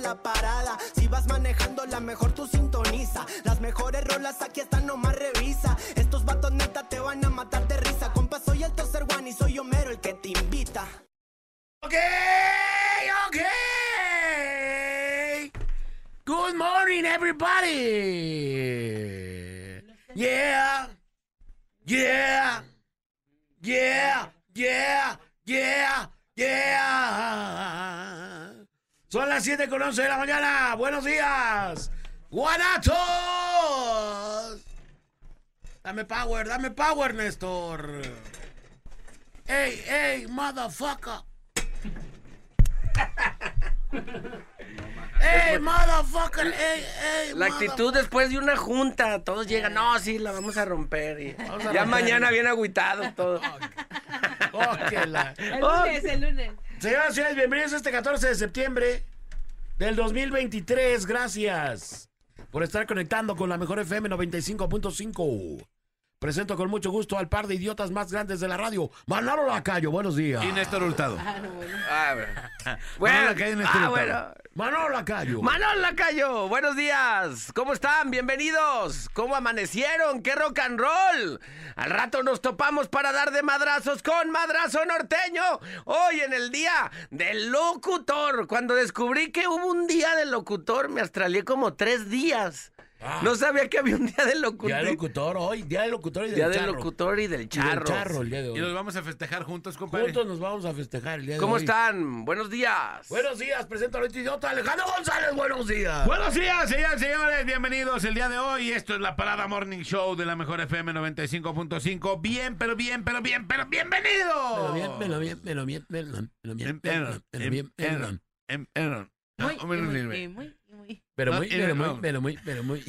la parada. Si vas manejando, la mejor tú sintoniza. Las mejores rolas aquí están, nomás revisa. Estos vatos neta te van a matar de risa. Compa, soy el tercer one y soy Homero el que te invita. Ok, ok. Good morning, everybody. Yeah, yeah, yeah, yeah, yeah, yeah. Son las 7 con 11 de la mañana. Buenos días, Guanatos. Dame power, dame power, Néstor. Hey, hey, motherfucker. ¡Ey, motherfucker! ¡Ey, ey! La actitud después de una junta, todos llegan, no, sí, la vamos a romper. Y ya mañana viene agüitado todo. Oh, la- El lunes, el lunes. Señoras y señores, bienvenidos a este 14 de septiembre del 2023. Gracias por estar conectando con la mejor FM 95.5. Presento con mucho gusto al par de idiotas más grandes de la radio, Manolo Lacayo. Buenos días. Y Néstor Hurtado. Ah, bueno. Manolo Lacayo y Néstor ah, Hurtado. bueno. Manolo Lacayo. Manolo Lacayo, buenos días. ¿Cómo están? Bienvenidos. ¿Cómo amanecieron? ¡Qué rock and roll! Al rato nos topamos para dar de madrazos con Madrazo Norteño. Hoy en el día del locutor. Cuando descubrí que hubo un día del locutor, me astralié como tres días. Ah. No sabía que había un día del locutor. Día del locutor hoy, día del locutor y del Día del charro. locutor y del Y del charro. el día de Y los hoy. vamos a festejar juntos, compadre. Juntos nos vamos a festejar el día de ¿Cómo hoy. están? Buenos días. Buenos días, presento a nuestro idiota Alejandro González. Buenos días. Buenos días, señores, señores. Bienvenidos el día de hoy. Esto es la Parada Morning Show de la Mejor FM 95.5. Bien, pero bien, pero bien, pero bienvenido. Pero bien, pero bien, pero bien, pero bien, pero bien, pero bien, pero bien, pero bien. Em, em, no, Muy, hombre, no muy, sirve. muy, muy, muy. Pero No, muy, y pero no. Muy, pero muy, pero muy.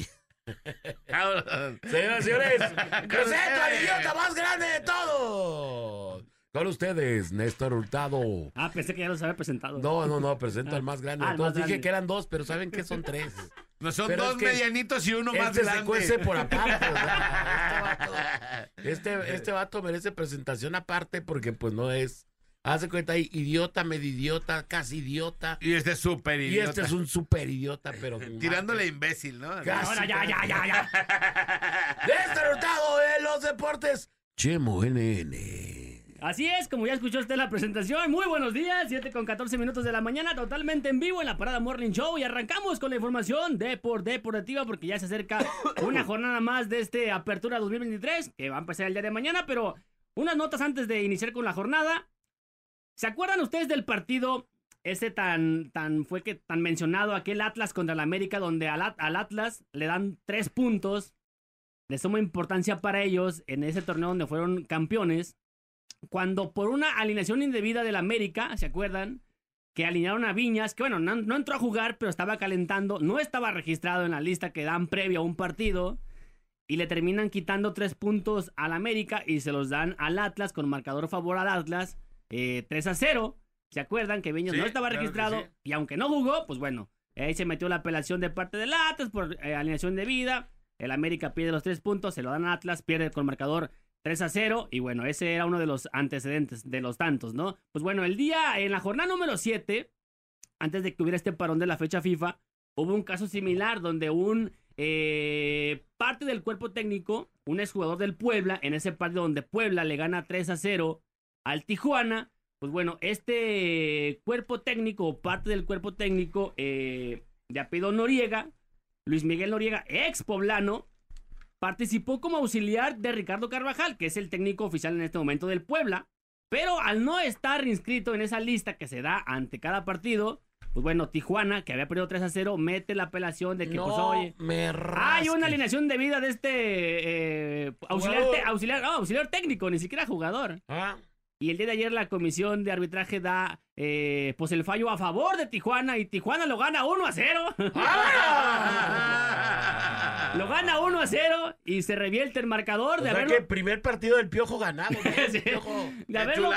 Ahora- Señoras y señores, presento al idiota más grande de todos. Con ustedes, Néstor Hurtado. Ah, pensé que ya los había presentado. No, no, no, presento al más grande Ah, de el todos. más Dije grande. que eran dos, pero saben que son tres. No, son Pero dos medianitos y uno más Este se grande. cuece por aparte. o sea, este, vato, este, este vato merece presentación aparte porque pues no es... Hace cuenta ahí, idiota, medio idiota, casi idiota. Y este es súper Y idiota. este es un super idiota, pero... Tirándole imbécil, ¿no? Casi. Ahora ya, ya, ya, ya. Hurtado de los deportes. Chemo NN. Así es, como ya escuchó usted la presentación. Muy buenos días, 7 con 14 minutos de la mañana, totalmente en vivo en la Parada Morning Show. Y arrancamos con la información de por deportiva, porque ya se acerca una jornada más de este Apertura 2023, que va a empezar el día de mañana. Pero unas notas antes de iniciar con la jornada. ¿Se acuerdan ustedes del partido ese tan, tan, fue que tan mencionado, aquel Atlas contra el América, donde al, al Atlas le dan tres puntos, de suma importancia para ellos en ese torneo donde fueron campeones, cuando por una alineación indebida del América, ¿se acuerdan? Que alinearon a Viñas, que bueno, no, no entró a jugar, pero estaba calentando, no estaba registrado en la lista que dan previo a un partido, y le terminan quitando tres puntos al América y se los dan al Atlas con marcador favor al Atlas, eh, 3 a 0. ¿Se acuerdan que Viñas Sí, no estaba claro registrado? sí. Y aunque no jugó, pues bueno, ahí se metió la apelación de parte del Atlas por eh, alineación de vida. El América pierde los tres puntos, se lo dan a Atlas, pierde con marcador 3 a 0. Y bueno, ese era uno de los antecedentes de los tantos, ¿no? Pues bueno, el día, en la jornada número 7, antes de que hubiera este parón de la fecha FIFA, hubo un caso similar donde un eh, parte del cuerpo técnico, un exjugador del Puebla, en ese partido donde Puebla le gana 3 a 0 al Tijuana, pues bueno, este cuerpo técnico o parte del cuerpo técnico eh, de apellido Noriega, Luis Miguel Noriega, ex poblano, participó como auxiliar de Ricardo Carvajal, que es el técnico oficial en este momento del Puebla. Pero al no estar inscrito en esa lista que se da ante cada partido, pues bueno, Tijuana, que había perdido 3 a 0, mete la apelación de que, pues oye, me hay una alineación de vida de este eh, auxiliar, te- auxiliar, auxiliar técnico, ni siquiera jugador. Ah, Y el día de ayer la comisión de arbitraje da eh, pues el fallo a favor de Tijuana y Tijuana lo gana 1 a 0. lo gana 1 a 0 y se revierte el marcador O de sea haberlo, que primer partido del Piojo ganado. Piojo. de ¡Qué haberlo,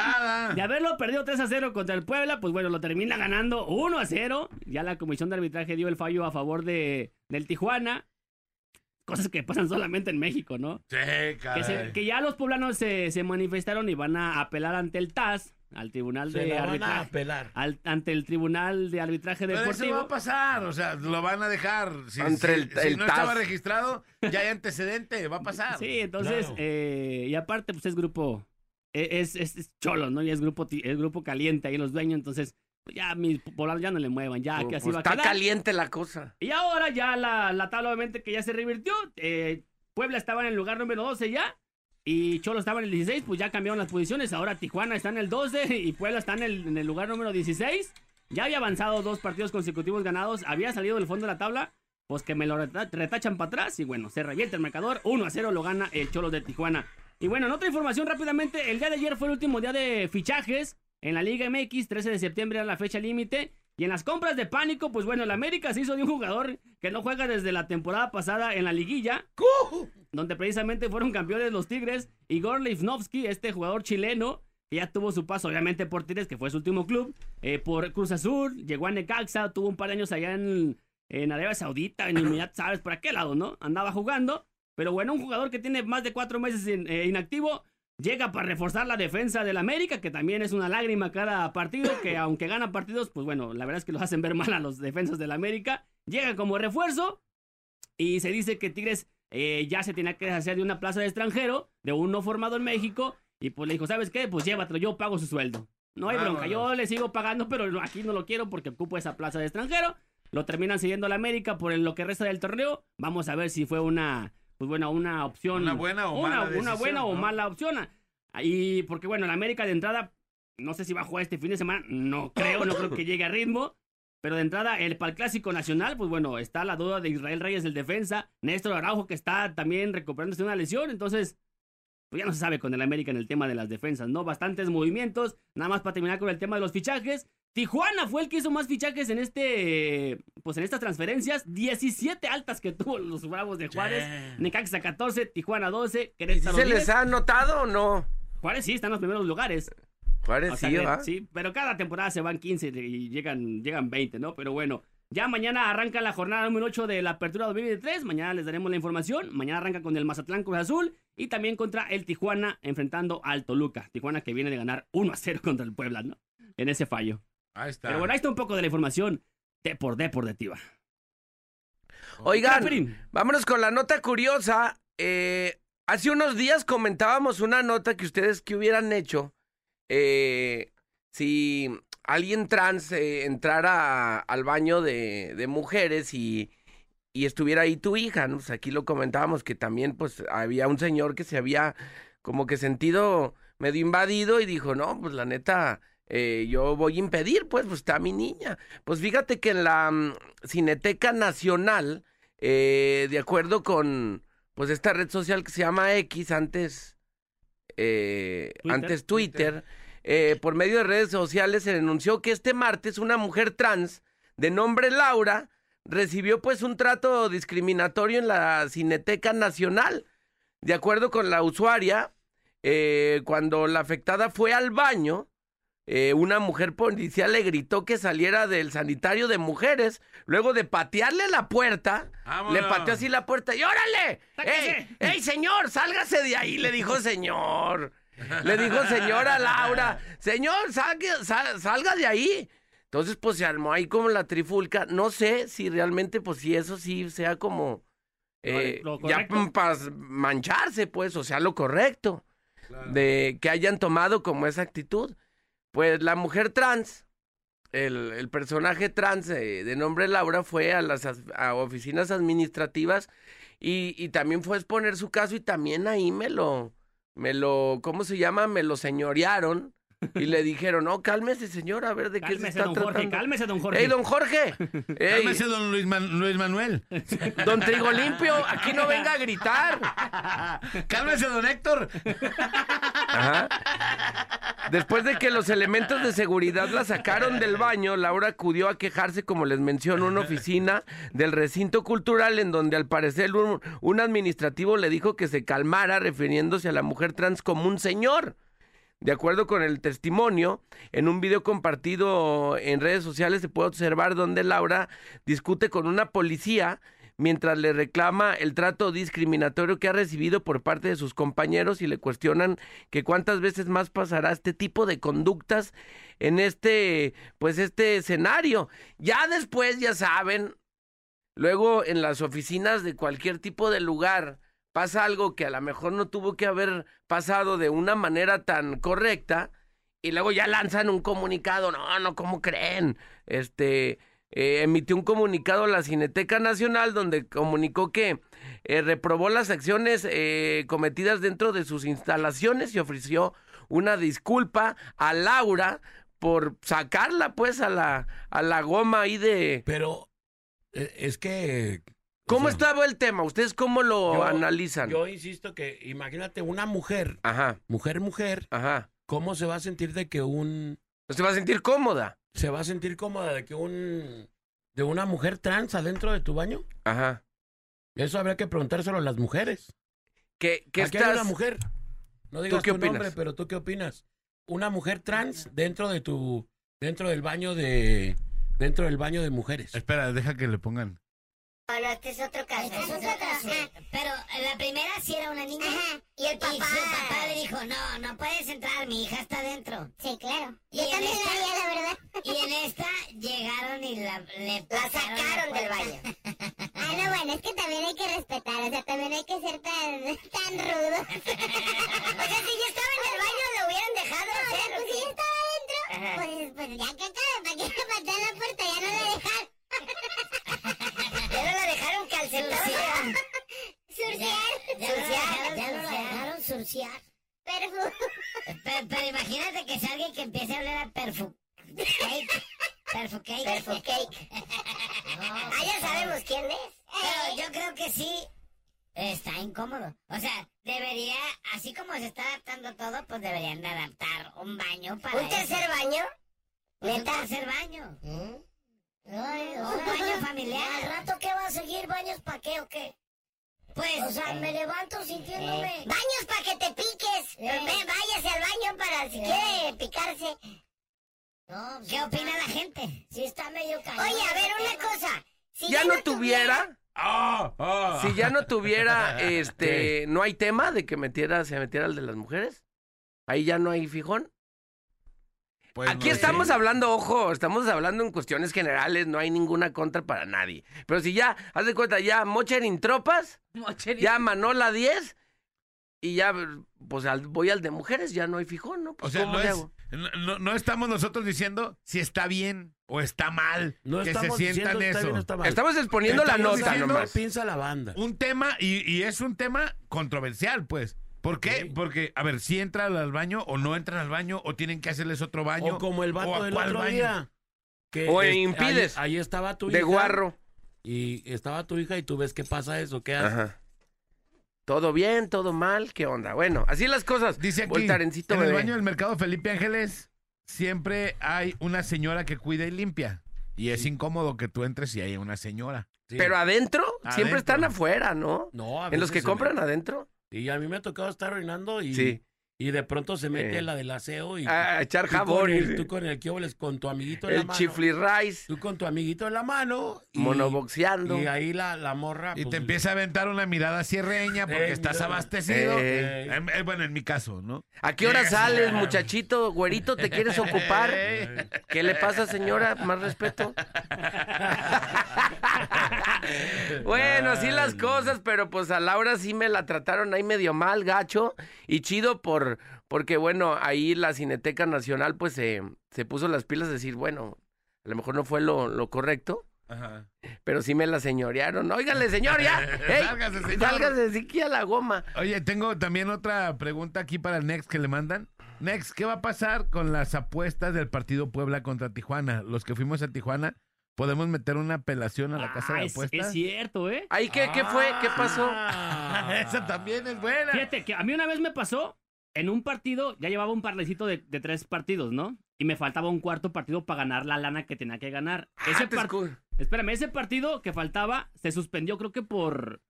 de haberlo perdido 3 a 0 contra el Puebla, pues bueno, lo termina ganando 1 a 0. Ya la comisión de arbitraje dio el fallo a favor de, del Tijuana. Cosas que pasan solamente en México, ¿no? Sí, Que, caray. se- que ya los poblanos se, se manifestaron y van a apelar ante el TAS, al Tribunal Se de la van a Arbitraje. pelar. al- ante el Tribunal de Arbitraje Pero eso Deportivo. va a pasar, o sea, lo van a dejar. Si, Entre si- el- si el no TAS. estaba registrado, ya hay antecedente, va a pasar. Sí, entonces, Claro. eh, y aparte, pues es grupo, e- es, es, es cholo, ¿no? Y es grupo, es grupo caliente ahí los dueños, entonces, ya mis poblanos ya no le muevan, ya que Pues así va a está quedar. caliente la cosa. Y ahora ya la, la tabla, obviamente, que ya se revirtió. eh, Puebla estaba en el lugar número 12 ya. Y Cholo estaba en el 16, pues ya cambiaron las posiciones. Ahora Tijuana está en el 12 y Puebla está en el, en el lugar número 16. Ya había avanzado dos partidos consecutivos ganados. Había salido del fondo de la tabla. Pues que me lo reta- retachan para atrás. Y bueno, se revierte el marcador. 1 a 0 lo gana el Cholo de Tijuana. Y bueno, en otra información rápidamente. El día de ayer fue el último día de fichajes en la Liga MX. 13 de septiembre era la fecha límite. Y en las compras de pánico, pues bueno, el América se hizo de un jugador que no juega desde la temporada pasada en la liguilla, donde precisamente fueron campeones los Tigres. Igor Leifnovsky, este jugador chileno, que ya tuvo su paso obviamente por Tigres, que fue su último club, eh, por Cruz Azul, llegó a Necaxa, tuvo un par de años allá en, en Arabia Saudita, en Emiratos Árabes, por aquel lado, ¿no? Andaba jugando. Pero bueno, un jugador que tiene más de cuatro meses in- eh, inactivo, llega para reforzar la defensa del América, que también es una lágrima cada partido, que aunque gana partidos, pues bueno, la verdad es que los hacen ver mal a los defensas del América. Llega como refuerzo y se dice que Tigres eh, ya se tenía que deshacer de una plaza de extranjero, de un no formado en México, y pues le dijo, ¿sabes qué? Pues llévatelo, yo pago su sueldo. No hay bronca, yo le sigo pagando, pero aquí no lo quiero porque ocupo esa plaza de extranjero. Lo terminan siguiendo a la América por lo que resta del torneo. Vamos a ver si fue una, pues bueno, una opción. Una buena o una, mala Una decisión, buena o mala opción. Y porque bueno, la América de entrada, no sé si va a jugar este fin de semana, no creo, no creo que llegue a ritmo. Pero de entrada, el para el clásico nacional, pues bueno, está la duda de Israel Reyes, el defensa, Néstor Araujo, que está también recuperándose de una lesión, entonces, pues ya no se sabe con el América en el tema de las defensas, ¿no? Bastantes movimientos, nada más para terminar con el tema de los fichajes. Tijuana fue el que hizo más fichajes en este, pues en estas transferencias, 17 altas que tuvo los Bravos de Juárez, Necaxa 14, Tijuana 12, ¿Y si Querétaro se 10. les ha notado o no? Juárez sí está en los primeros lugares. Juárez O sea sí, ¿va? sí, pero cada temporada se van 15 y llegan, llegan 20, ¿no? Pero bueno, ya mañana arranca la jornada número 8 de la Apertura 2023. Mañana les daremos la información. Mañana arranca con el Mazatlán Cruz Azul y también contra el Tijuana enfrentando al Toluca. Tijuana que viene de ganar 1 a 0 contra el Puebla, ¿no? En ese fallo. Ahí está. Pero bueno, ahí está un poco de la información de por deportiva. Oigan, Catherine. vámonos con la nota curiosa. Eh, hace unos días comentábamos una nota que ustedes que hubieran hecho eh, si alguien trans eh, entrara al baño de, de mujeres y, y estuviera ahí tu hija, ¿no? Pues aquí lo comentábamos que también pues había un señor que se había como que sentido medio invadido y dijo, no, pues la neta, eh, yo voy a impedir, pues, pues está mi niña. Pues fíjate que en la mm, Cineteca Nacional, eh, de acuerdo con pues esta red social que se llama X, antes, eh, Twitter. antes Twitter, por medio de redes sociales se denunció que este martes una mujer trans de nombre Laura recibió pues un trato discriminatorio en la Cineteca Nacional. De acuerdo con la usuaria, cuando la afectada fue al baño, eh, una mujer policía le gritó que saliera del sanitario de mujeres. Luego de patearle la puerta, Vámonos. le pateó así la puerta y ¡órale! ¡Ey, ey, señor! ¡Sálgase de ahí! Le dijo señor. Le dijo señora Laura. Señor, salga, sal- salga de ahí. Entonces, pues se armó ahí como la trifulca. No sé si realmente, pues si eso sí sea como... eh, Lo ya para mancharse, pues, o sea, lo correcto de que hayan tomado como esa actitud. Pues la mujer trans, el, el personaje trans eh, de nombre Laura fue a las as- a oficinas administrativas y, y también fue a exponer su caso y también ahí me lo, me lo, ¿cómo se llama? Me lo señorearon y le dijeron, no, cálmese señor, a ver de qué se Cálmese, está don Jorge, tratando. cálmese, don Jorge. ¡Ey, don Jorge! ¡Ey, Cálmese, don Luis, Man- Luis Manuel. don Trigo Limpio! Aquí no venga a gritar. Cálmese, don Héctor. Ajá. Después de que los elementos de seguridad la sacaron del baño, Laura acudió a quejarse, como les menciono, a una oficina del recinto cultural en donde al parecer un, un administrativo le dijo que se calmara refiriéndose a la mujer trans como un señor. De acuerdo con el testimonio, en un video compartido en redes sociales se puede observar donde Laura discute con una policía mientras le reclama el trato discriminatorio que ha recibido por parte de sus compañeros y le cuestionan que cuántas veces más pasará este tipo de conductas en este pues este escenario. Ya después ya saben, luego en las oficinas de cualquier tipo de lugar pasa algo que a lo mejor no tuvo que haber pasado de una manera tan correcta y luego ya lanzan un comunicado, no, no, ¿cómo creen? Este, eh, emitió un comunicado a la Cineteca Nacional donde comunicó que eh, reprobó las acciones eh, cometidas dentro de sus instalaciones y ofreció una disculpa a Laura por sacarla pues a la, a la goma ahí de... Pero eh, es que... o ¿Cómo sea, estaba el tema? ¿Ustedes cómo lo yo- analizan? Yo insisto que, imagínate, una mujer, Ajá, mujer, mujer, ajá. ¿cómo se va a sentir de que un... Se va a sentir cómoda. se va a sentir cómoda de que un... de una mujer trans adentro de tu baño? Ajá. Eso habría que preguntárselo a las mujeres. ¿Qué, qué Aquí hay una mujer. No digas qué tu nombre, pero ¿tú qué opinas? Una mujer trans dentro de tu... dentro del baño de... dentro del baño de mujeres. Espera, deja que le pongan. Bueno, este es otro caso. Este es otro caso. Pero la primera sí era una niña. Ajá. Y el papá. Y su papá le dijo, no, no puedes entrar, mi hija está dentro. Sí, claro. Y Yo también esta- haría, la verdad. Y en esta llegaron y la, le La pasaron sacaron del baño. Ah, no, bueno, es que también hay que respetar, o sea, también hay que ser tan, tan rudo. O sea, si yo estaba en el baño, lo hubieran dejado No, hacer. ¿o pues si yo estaba adentro, pues, pues ya que acabe, ¿para qué me patean la puerta? Ya no la dejaron. Surciar. Surciar, ya la dejaron surciar. Pero, Pero, pero imagínate que salga y que empiece a hablar a perfu cake. Perfu cake. Perfu cake. ah, ya sabemos quién es. Pero yo creo que sí está incómodo. O sea, debería, así como se está adaptando todo, pues deberían de adaptar un baño para ¿Un tercer baño? Pues ¿Neta? Un tercer baño. Ay, Un baño familiar. ¿Al rato qué va a seguir? ¿Baños para qué o qué? Pues, O sea, me levanto sintiéndome... Eh. ¡Baños para que te piques! Eh. Váyase al baño para si quiere picarse. No, ¿qué opina la gente? Sí está medio caliente. Oye, a ver, una cosa. Si ¿Ya no tuviera? ¡Ah! ah. Si ya no tuviera, este, ¿no hay tema de que metiera, se metiera el de las mujeres? Ahí ya no hay fijón. Pues Aquí no estamos sé. hablando, ojo, estamos hablando en cuestiones generales, no hay ninguna contra para nadie. Pero si ya, haz de cuenta, ya Mocherin tropas, ya Manola 10 y ya, pues al- voy al de mujeres, ya no hay fijón, ¿no? O Pues, sea, ¿cómo no, es, no, estamos nosotros diciendo si está bien o está mal No que se sientan diciendo está eso. bien o está mal. Estamos exponiendo la nota nomás. Piensa la banda. Un tema, y, y es un tema controversial, pues. ¿Por qué? Sí. Porque, a ver, si entran al baño o no entran al baño o tienen que hacerles otro baño. O como el ¿O vato del cuál otro baño? día. Que O este, impides. Ahí, ahí estaba tu De hija. guarro. Y estaba tu hija y tú ves qué pasa eso. ¿Qué haces? Ajá. Todo bien, todo mal, ¿qué onda? Bueno, así las cosas. Dice aquí, Voltarencito en el baño del mercado Felipe Ángeles siempre hay una señora que cuida y limpia. Y es incómodo que tú entres y hay una señora. Sí. Pero adentro, siempre están afuera, ¿no? No, a En los veces que compran adentro. Y a mí me ha tocado estar orinando y, Sí. Y de pronto se mete Eh. la del aseo y A echar tú con jabón. el- tú con el quiobles, con tu amiguito en la el mano. chifli rice, Tú con tu amiguito en la mano. Y, monoboxeando. y ahí la, la morra. Y pues, te empieza a aventar una mirada cierreña porque Eh, estás abastecido. Eh. Eh, bueno, en mi caso, ¿no? ¿A qué hora sales, muchachito? Güerito, ¿te quieres ocupar? ¿Qué le pasa, señora? Más respeto. bueno, así las cosas, pero pues a Laura sí me la trataron ahí medio mal, gacho. Y chido por, porque bueno, ahí la Cineteca Nacional pues se, se puso las pilas de decir, bueno, a lo mejor no fue lo, lo correcto. Ajá. Pero sí me la señorearon. Óigale, señor, ya. Ey, Sálgase, señor. Sálgase de aquí a la goma. Oye, tengo también otra pregunta aquí para el Next que le mandan. Next, ¿qué va a pasar con las apuestas del partido Puebla contra Tijuana? Los que fuimos a Tijuana, ¿podemos meter una apelación a la casa Ah, de es, apuestas? es cierto, ¿eh? Ahí, ¿qué, qué fue? ¿Qué pasó? Ah. Esa también es buena. Fíjate que a mí una vez me pasó en un partido ya llevaba un parlecito de, de tres partidos, ¿no? Y me faltaba un cuarto partido para ganar la lana que tenía que ganar. Ese Ah, par- escu- Espérame, ese partido que faltaba se suspendió, creo que por,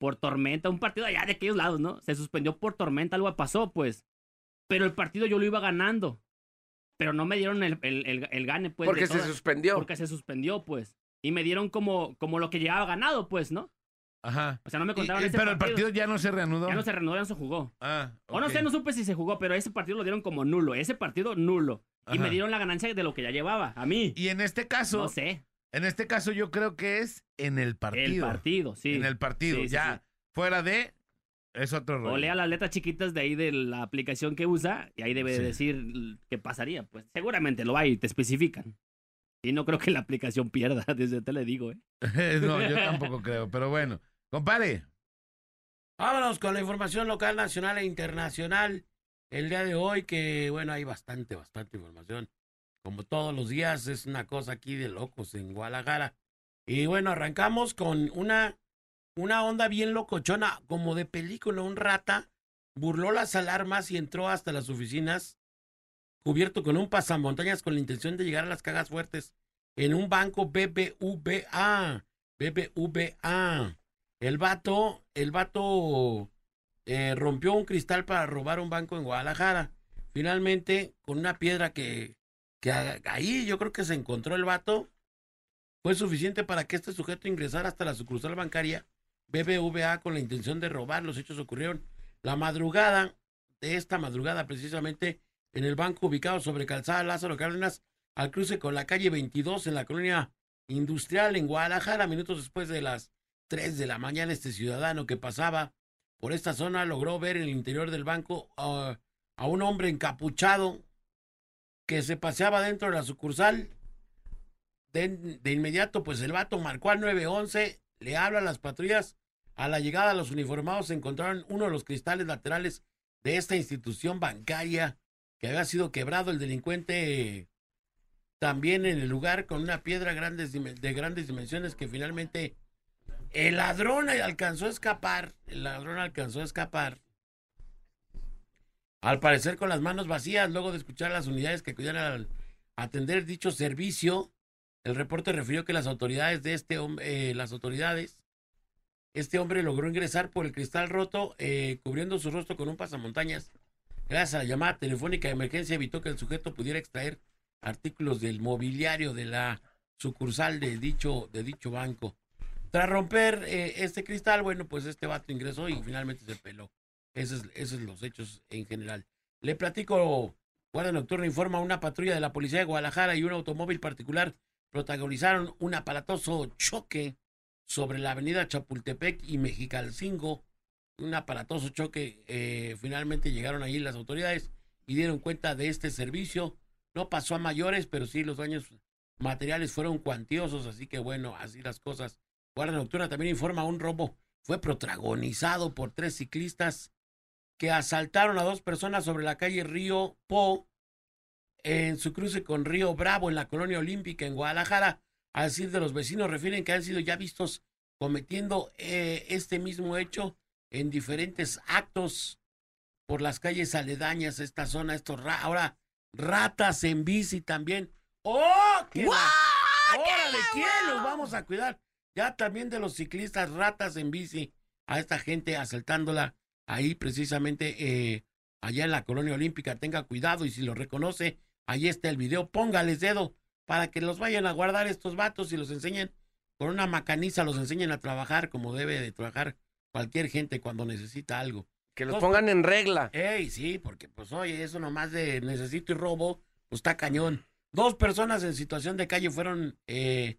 por tormenta, un partido allá de aquellos lados, ¿no? Se suspendió por tormenta, algo pasó, pues. Pero el partido yo lo iba ganando. Pero no me dieron el, el, el- el gane, pues. porque se suspendió. Porque se suspendió, pues. Y me dieron como, como lo que llevaba ganado, pues, ¿no? Ajá. O sea, no me Y- contaron y- ese pero el partido ya no se reanudó. Ya no se reanudó, ya no se jugó. Ah, O no sé, no supe si se jugó, pero ese partido lo dieron como nulo. Ese partido nulo. Y Ajá. me dieron la ganancia de lo que ya llevaba. A mí. Y en este caso, No sé. en este caso yo creo que es en el partido. El partido, sí. En el partido, Sí, sí, ya. sí. Fuera de es otro rollo. O lea las letras chiquitas de ahí de la aplicación que usa y ahí debe decir qué pasaría. Pues seguramente lo hay y te especifican. Y no creo que la aplicación pierda, desde te le digo, ¿eh? no, yo tampoco creo, pero bueno. Compare, Vámonos con la información local, nacional e internacional. El día de hoy, que bueno, hay bastante, bastante información. Como todos los días, es una cosa aquí de locos en Guadalajara. Y bueno, arrancamos con una, una onda bien locochona, como de película, un rata. Burló las alarmas y entró hasta las oficinas, cubierto con un pasamontañas con la intención de llegar a las cajas fuertes en un banco BBVA. BBVA. El vato, el vato eh, rompió un cristal para robar un banco en Guadalajara. Finalmente, con una piedra que, que ahí yo creo que se encontró el vato, fue suficiente para que este sujeto ingresara hasta la sucursal bancaria BBVA con la intención de robar. Los hechos ocurrieron la madrugada de esta madrugada, precisamente en el banco ubicado sobre Calzada Lázaro Cárdenas, al cruce con la calle 22 en la colonia industrial en Guadalajara, minutos después de las 3 de la mañana, este ciudadano que pasaba por esta zona logró ver en el interior del banco ah, a un hombre encapuchado que se paseaba dentro de la sucursal. De, de inmediato, pues el vato marcó al 911, le habla a las patrullas. A la llegada, los uniformados encontraron uno de los cristales laterales de esta institución bancaria que había sido quebrado. El delincuente también en el lugar con una piedra grandes, de grandes dimensiones que finalmente el ladrón alcanzó a escapar. El ladrón alcanzó a escapar. Al parecer con las manos vacías, luego de escuchar a las unidades que acudían al atender dicho servicio, el reporte refirió que las autoridades de este hombre, las autoridades, este hombre logró ingresar por el cristal roto, eh, cubriendo su rostro con un pasamontañas. Gracias a la llamada telefónica de emergencia evitó que el sujeto pudiera extraer artículos del mobiliario de la sucursal de dicho, de dicho banco. Tras romper eh, este cristal, bueno, pues este vato ingresó y finalmente se peló. Esos, esos son los hechos en general. Le platico, Guardia Nocturna informa, una patrulla de la Policía de Guadalajara y un automóvil particular protagonizaron un aparatoso choque sobre la avenida Chapultepec y Mexicalcingo. Un aparatoso choque, eh, finalmente llegaron ahí las autoridades y dieron cuenta de este servicio. No pasó a mayores, pero sí los daños materiales fueron cuantiosos, así que bueno, así las cosas. Guardia Nocturna también informa un robo. Fue protagonizado por tres ciclistas que asaltaron a dos personas sobre la calle Río Po en su cruce con Río Bravo en la colonia olímpica en Guadalajara. A decir de los vecinos, refieren que han sido ya vistos cometiendo eh, este mismo hecho en diferentes actos por las calles aledañas a esta zona. Estos ra- ahora ratas en bici también. ¡Oh! ¡Qué la- ¡Órale! ¿Quién los vamos a cuidar? Ya también de los ciclistas ratas en bici a esta gente asaltándola ahí precisamente eh, allá en la colonia olímpica. Tenga cuidado y si lo reconoce, ahí está el video. Póngales dedo para que los vayan a guardar estos vatos y los enseñen con una macaniza, los enseñen a trabajar como debe de trabajar cualquier gente cuando necesita algo. Que los pongan en regla. Ey, sí, porque pues oye, eso nomás de necesito y robo, pues está cañón. Dos personas en situación de calle fueron eh,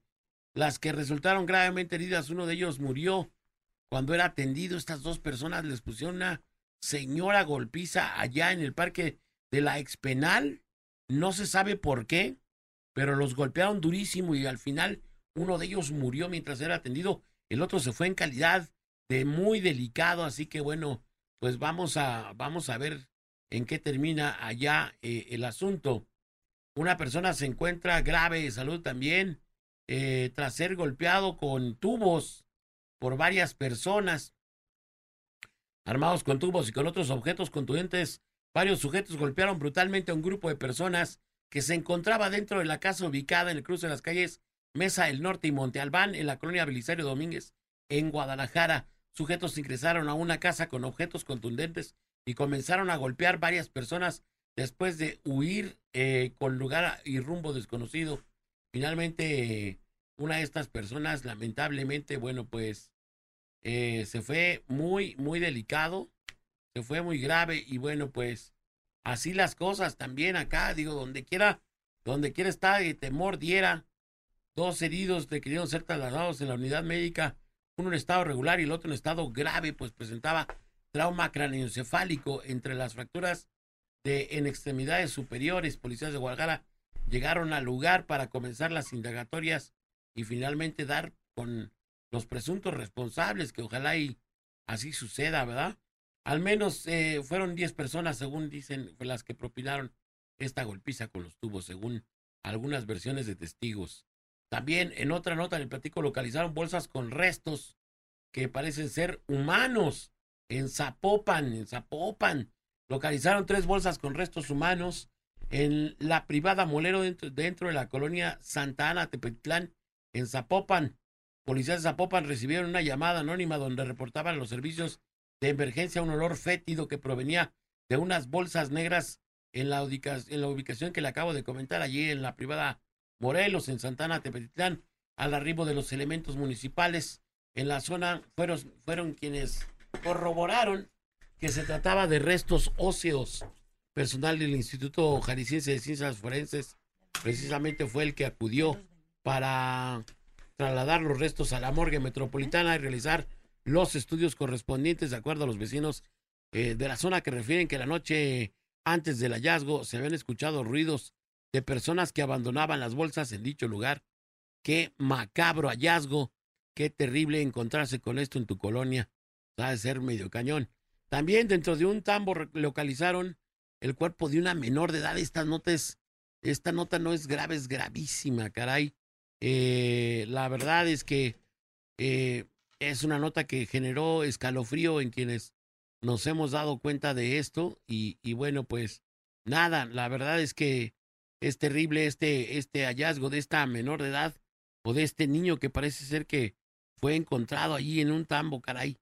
las que resultaron gravemente heridas. Uno de ellos murió cuando era atendido. Estas dos personas les pusieron una señora golpiza allá en el parque de la expenal. No se sabe por qué, pero los golpearon durísimo y al final uno de ellos murió mientras era atendido. El otro se fue en calidad de muy delicado, así que bueno, pues vamos a, vamos a ver en qué termina allá eh, el asunto. Una persona se encuentra grave de salud también eh, tras ser golpeado con tubos por varias personas armados con tubos y con otros objetos contundentes varios sujetos golpearon brutalmente a un grupo de personas que se encontraba dentro de la casa ubicada en el cruce de las calles Mesa del Norte y Monte Albán en la colonia Belisario Domínguez en Guadalajara. Sujetos ingresaron a una casa con objetos contundentes y comenzaron a golpear varias personas después de huir eh, con lugar y rumbo desconocido. Finalmente, una de estas personas, lamentablemente, bueno, pues eh, se fue muy, muy delicado, se fue muy grave y bueno, pues así las cosas también acá, digo, donde quiera, donde quiera estar de temor diera, dos heridos que querían ser trasladados en la unidad médica, uno en estado regular y el otro en estado grave, pues presentaba trauma craneoencefálico entre las fracturas de en extremidades superiores. Policías de Guadalajara llegaron al lugar para comenzar las indagatorias y finalmente dar con los presuntos responsables, que ojalá y así suceda, ¿verdad? Al menos eh, fueron 10 personas, según dicen, las que propinaron esta golpiza con los tubos, según algunas versiones de testigos. También en otra nota del platico localizaron bolsas con restos que parecen ser humanos en Zapopan, en Zapopan. Localizaron tres bolsas con restos humanos en la privada Molero dentro, dentro de la colonia Santa Ana, Tepetlán, en Zapopan. Policías de Zapopan recibieron una llamada anónima donde reportaban los servicios de emergencia un olor fétido que provenía de unas bolsas negras en la, ubicación, en la ubicación que le acabo de comentar allí en la privada Morelos, en Santana, Tepetitlán, al arribo de los elementos municipales en la zona fueron, fueron quienes corroboraron que se trataba de restos óseos. Personal del Instituto Jalisciense de Ciencias Forenses precisamente fue el que acudió para trasladar los restos a la morgue metropolitana y realizar los estudios correspondientes de acuerdo a los vecinos eh, de la zona que refieren que la noche antes del hallazgo se habían escuchado ruidos de personas que abandonaban las bolsas en dicho lugar. Qué macabro hallazgo, qué terrible encontrarse con esto en tu colonia. Sabe ser medio cañón. También dentro de un tambo localizaron el cuerpo de una menor de edad. Esta nota es, esta nota no es grave, es gravísima, caray. Eh, la verdad es que eh, es una nota que generó escalofrío en quienes nos hemos dado cuenta de esto y, y bueno, pues nada, la verdad es que es terrible este, este hallazgo de esta menor de edad o de este niño que parece ser que fue encontrado allí en un tambo, caray.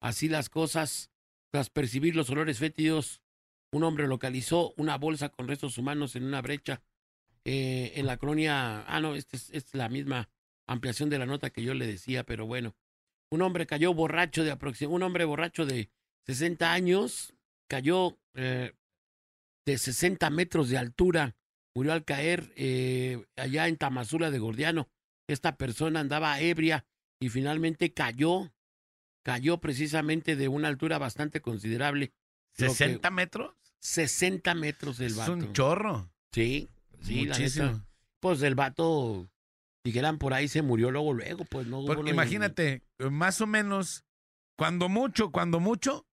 Así las cosas, tras percibir los olores fétidos, un hombre localizó una bolsa con restos humanos en una brecha eh, en la colonia. Ah, no, esta es, la misma ampliación de la nota que yo le decía, pero bueno. Un hombre cayó borracho de aproximadamente, un hombre borracho de 60 años, cayó eh, de 60 metros de altura, murió al caer eh, allá en Tamazula de Gordiano. Esta persona andaba ebria y finalmente cayó, cayó precisamente de una altura bastante considerable. ¿60 que, metros? 60 metros el vato. Es un chorro. Sí, sí, Muchísimo. la neta. Pues el vato, dijeran por ahí, se murió luego, luego, pues no. Porque imagínate, más o menos, cuando mucho, cuando mucho,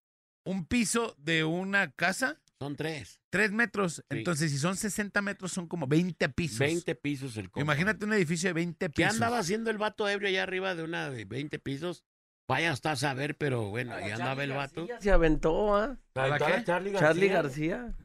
un piso de una casa. Son tres. Tres metros. Sí. Entonces, si son 60 metros, son como 20 pisos. 20 pisos el compa. Imagínate un edificio de 20 pisos. ¿Qué andaba haciendo el vato ebrio allá arriba de una de 20 pisos? Vaya hasta a saber, pero bueno, ahí andaba el vato. Se aventó, ¿ah? ¿A la qué? Charlie García. Charlie García.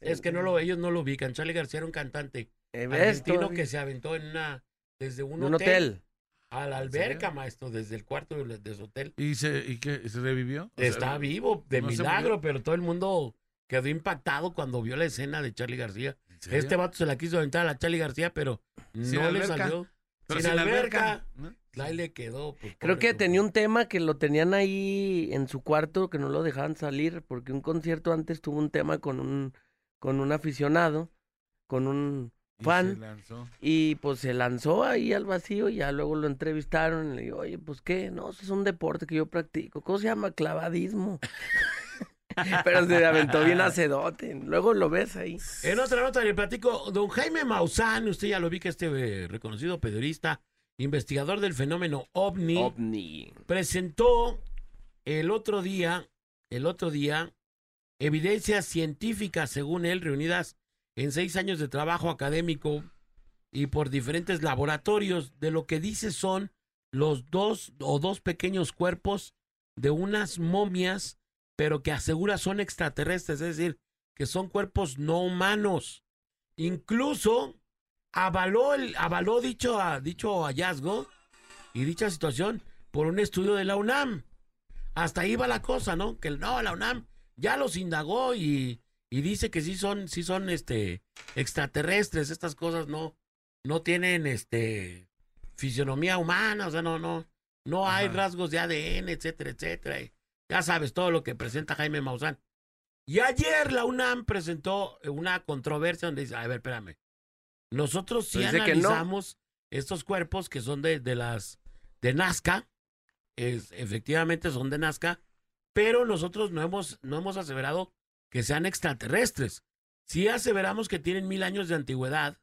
Es que no lo, ellos no lo ubican. Charlie García era un cantante argentino que se aventó en una, desde un, un hotel, hotel. a la alberca, maestro, desde el cuarto de, de su hotel. ¿Y, se, y qué, se revivió? O sea, Está vivo, de no milagro, pero todo el mundo quedó impactado cuando vio la escena de Charlie García. Este vato se la quiso aventar a la Charlie García, pero no le alberca. salió. Pero sin sin alberca. ¿no? Ahí le quedó. pues, Creo que tenía un tema que lo tenían ahí en su cuarto, que no lo dejaban salir, porque un concierto antes tuvo un tema con un, con un aficionado, con un Y fan, se lanzó. y pues se lanzó ahí al vacío, y ya luego lo entrevistaron, y le digo, oye, pues qué, no, eso es un deporte que yo practico, ¿cómo se llama? Clavadismo. Pero se aventó bien acedote, luego lo ves ahí. En otra nota le platico, don Jaime Maussan, usted ya lo vi que este eh, reconocido periodista, investigador del fenómeno OVNI, OVNI. presentó el otro día, el otro día, evidencias científicas, según él, reunidas en seis años de trabajo académico y por diferentes laboratorios, de lo que dice son los dos o dos pequeños cuerpos de unas momias, pero que asegura son extraterrestres, es decir, que son cuerpos no humanos. Incluso avaló, el, avaló dicho, a- dicho hallazgo y dicha situación por un estudio de la UNAM. Hasta ahí va la cosa, ¿no? Que no, la UNAM ya los indagó y, y dice que sí son, sí son este extraterrestres, estas cosas no, no tienen este fisionomía humana, o sea, no, no, no hay Ajá. rasgos de ADN, etcétera, etcétera. y ya sabes todo lo que presenta Jaime Maussan. Y ayer la UNAM presentó una controversia donde dice, a ver, espérame, nosotros sí Pero dice que no. analizamos estos cuerpos que son de, de las de Nazca, es, efectivamente son de Nazca, pero nosotros no hemos, no hemos aseverado que sean extraterrestres. Sí aseveramos que tienen mil años de antigüedad,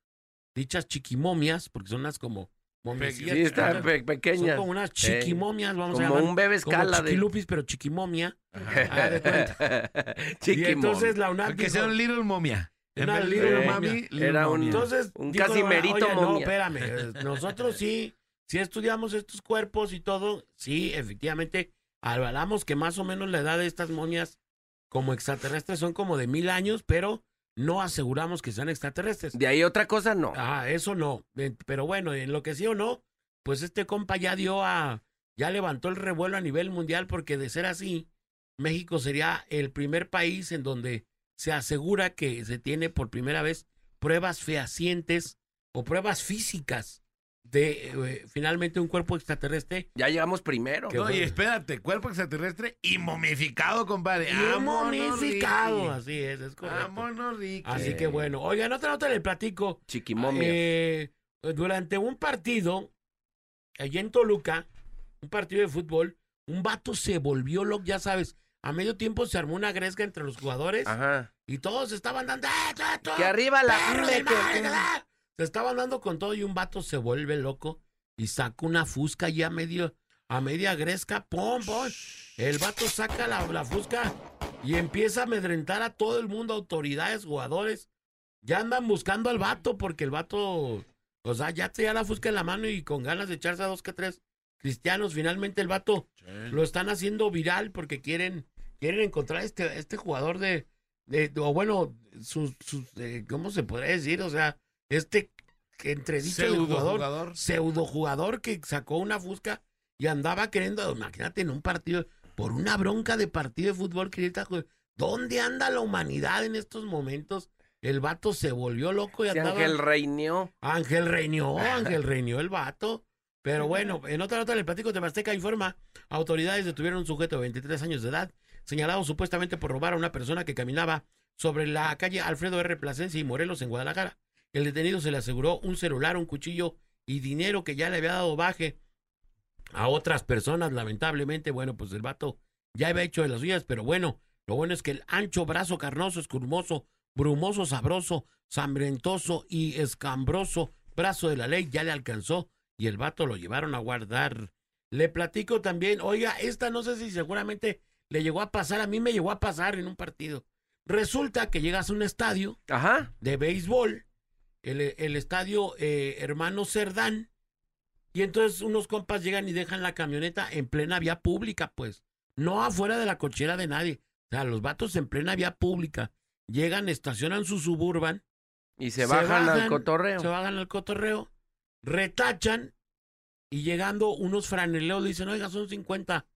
dichas chiquimomias, porque son unas como Sí, está pe- pequeña. Son como unas chiquimomias, vamos a Como llamar. un bebé como escala de... chiquilupis, pero chiquimomia. De cuenta. Y entonces la UNAM Que dijo- sea un little momia. Una vez mami, little Era un-. Entonces, Un dijo, Casimerito "Oye, No, momia". espérame. eh, Nosotros sí, sí estudiamos estos cuerpos y todo. Sí, efectivamente, avalamos que más o menos la edad de estas momias como extraterrestres son como de mil años, pero no aseguramos que sean extraterrestres. De ahí otra cosa, no. Ah, eso no. Eh, Pero bueno, en lo que sí o no, pues este compa ya dio a. Ya levantó el revuelo a nivel mundial, porque de ser así, México sería el primer país en donde se asegura que se tiene por primera vez pruebas fehacientes o pruebas físicas de eh, finalmente un cuerpo extraterrestre. Ya llegamos primero. No, y espérate, cuerpo extraterrestre y momificado, compadre. Y momificado. Ricky. Así es, es correcto. Vámonos, Ricky. Así que bueno. Oigan, otra nota le platico. Chiquimomia. Eh, durante un partido, allá en Toluca, un partido de fútbol, un vato se volvió loco, ya sabes. A medio tiempo se armó una gresca entre los jugadores Ajá. Y todos estaban dando. ¡Eh, tú, tú, Que arriba la... da! Se estaban dando con todo y un vato se vuelve loco y saca una fusca ya a medio, a media gresca, pum, pum. El vato saca la, la fusca y empieza a amedrentar a todo el mundo, autoridades, jugadores. Ya andan buscando al vato porque el vato, o sea, ya tenía la fusca en la mano y con ganas de echarse a dos que tres cristianos. Finalmente el vato lo están haciendo viral porque quieren, quieren encontrar este, este jugador de, de, o bueno, sus, sus, eh, ¿cómo se podría decir? O sea, este que entre dicho de Pseudo jugador, jugador. pseudo jugador que sacó una fusca y andaba queriendo, imagínate en un partido, por una bronca de partido de fútbol, ¿dónde anda la humanidad en estos momentos? El vato se volvió loco y Sí, andaba... Ángel Reinió. Ángel Reinió, Ángel Reinió el vato. Pero bueno, en otra nota del platico de Azteca informa, autoridades detuvieron a un sujeto de 23 años de edad, señalado supuestamente por robar a una persona que caminaba sobre la calle Alfredo R. Plasencia y Morelos en Guadalajara. El detenido se le aseguró un celular, un cuchillo y dinero que ya le había dado baje a otras personas, lamentablemente. Bueno, pues el vato ya había hecho de las suyas, pero bueno, lo bueno es que el ancho brazo carnoso, escurmoso, brumoso, sabroso, sangrentoso y escambroso brazo de la ley ya le alcanzó y el vato lo llevaron a guardar. Le platico también, oiga, esta no sé si seguramente le llegó a pasar, a mí me llegó a pasar en un partido. Resulta que llegas a un estadio Ajá. de béisbol, el, el estadio eh, Hermano Cerdán, y entonces unos compas llegan y dejan la camioneta en plena vía pública, pues, no afuera de la cochera de nadie. O sea, los vatos en plena vía pública llegan, estacionan su suburban, Y se, bajan, al cotorreo. se bajan al cotorreo, retachan y llegando unos franeleos le dicen, oiga, son 50.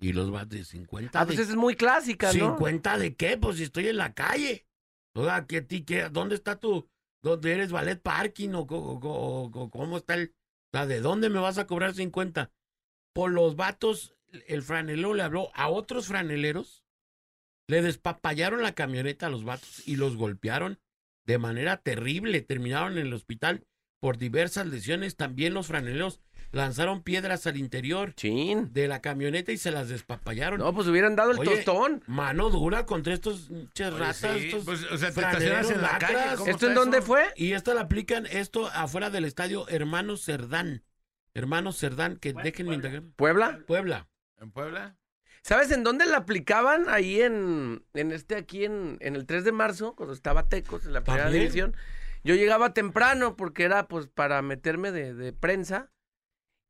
Y los vatos de 50 Ah, pues de esa es muy clásica, ¿no? ¿50 de qué? Pues si estoy en la calle. Oiga, ¿qué, ti, qué, ¿dónde está tu, dónde eres ballet parking o cómo está el, o sea, de dónde me vas a cobrar 50? Por los vatos, el franelero le habló a otros franeleros, le despapallaron la camioneta a los vatos y los golpearon de manera terrible. Terminaron en el hospital por diversas lesiones. También los franeleros lanzaron piedras al interior Chin. de la camioneta y se las despapallaron. No, pues hubieran dado el Oye, tostón. Mano dura contra estos pinches Oye, ratas. sí, estos pues, o sea, te estacionas en la lacras. calle. ¿cómo ¿Esto en dónde eso? fue? Y esto lo aplican, esto afuera del estadio Hermanos Cerdán. Hermanos Cerdán, que déjenme indagar. ¿Puebla? Puebla. ¿En Puebla? ¿Sabes en dónde la aplicaban? Ahí en, en este, aquí en, en el 3 de marzo, cuando estaba Tecos en la primera ¿También? división. Yo llegaba temprano porque era pues para meterme de, de prensa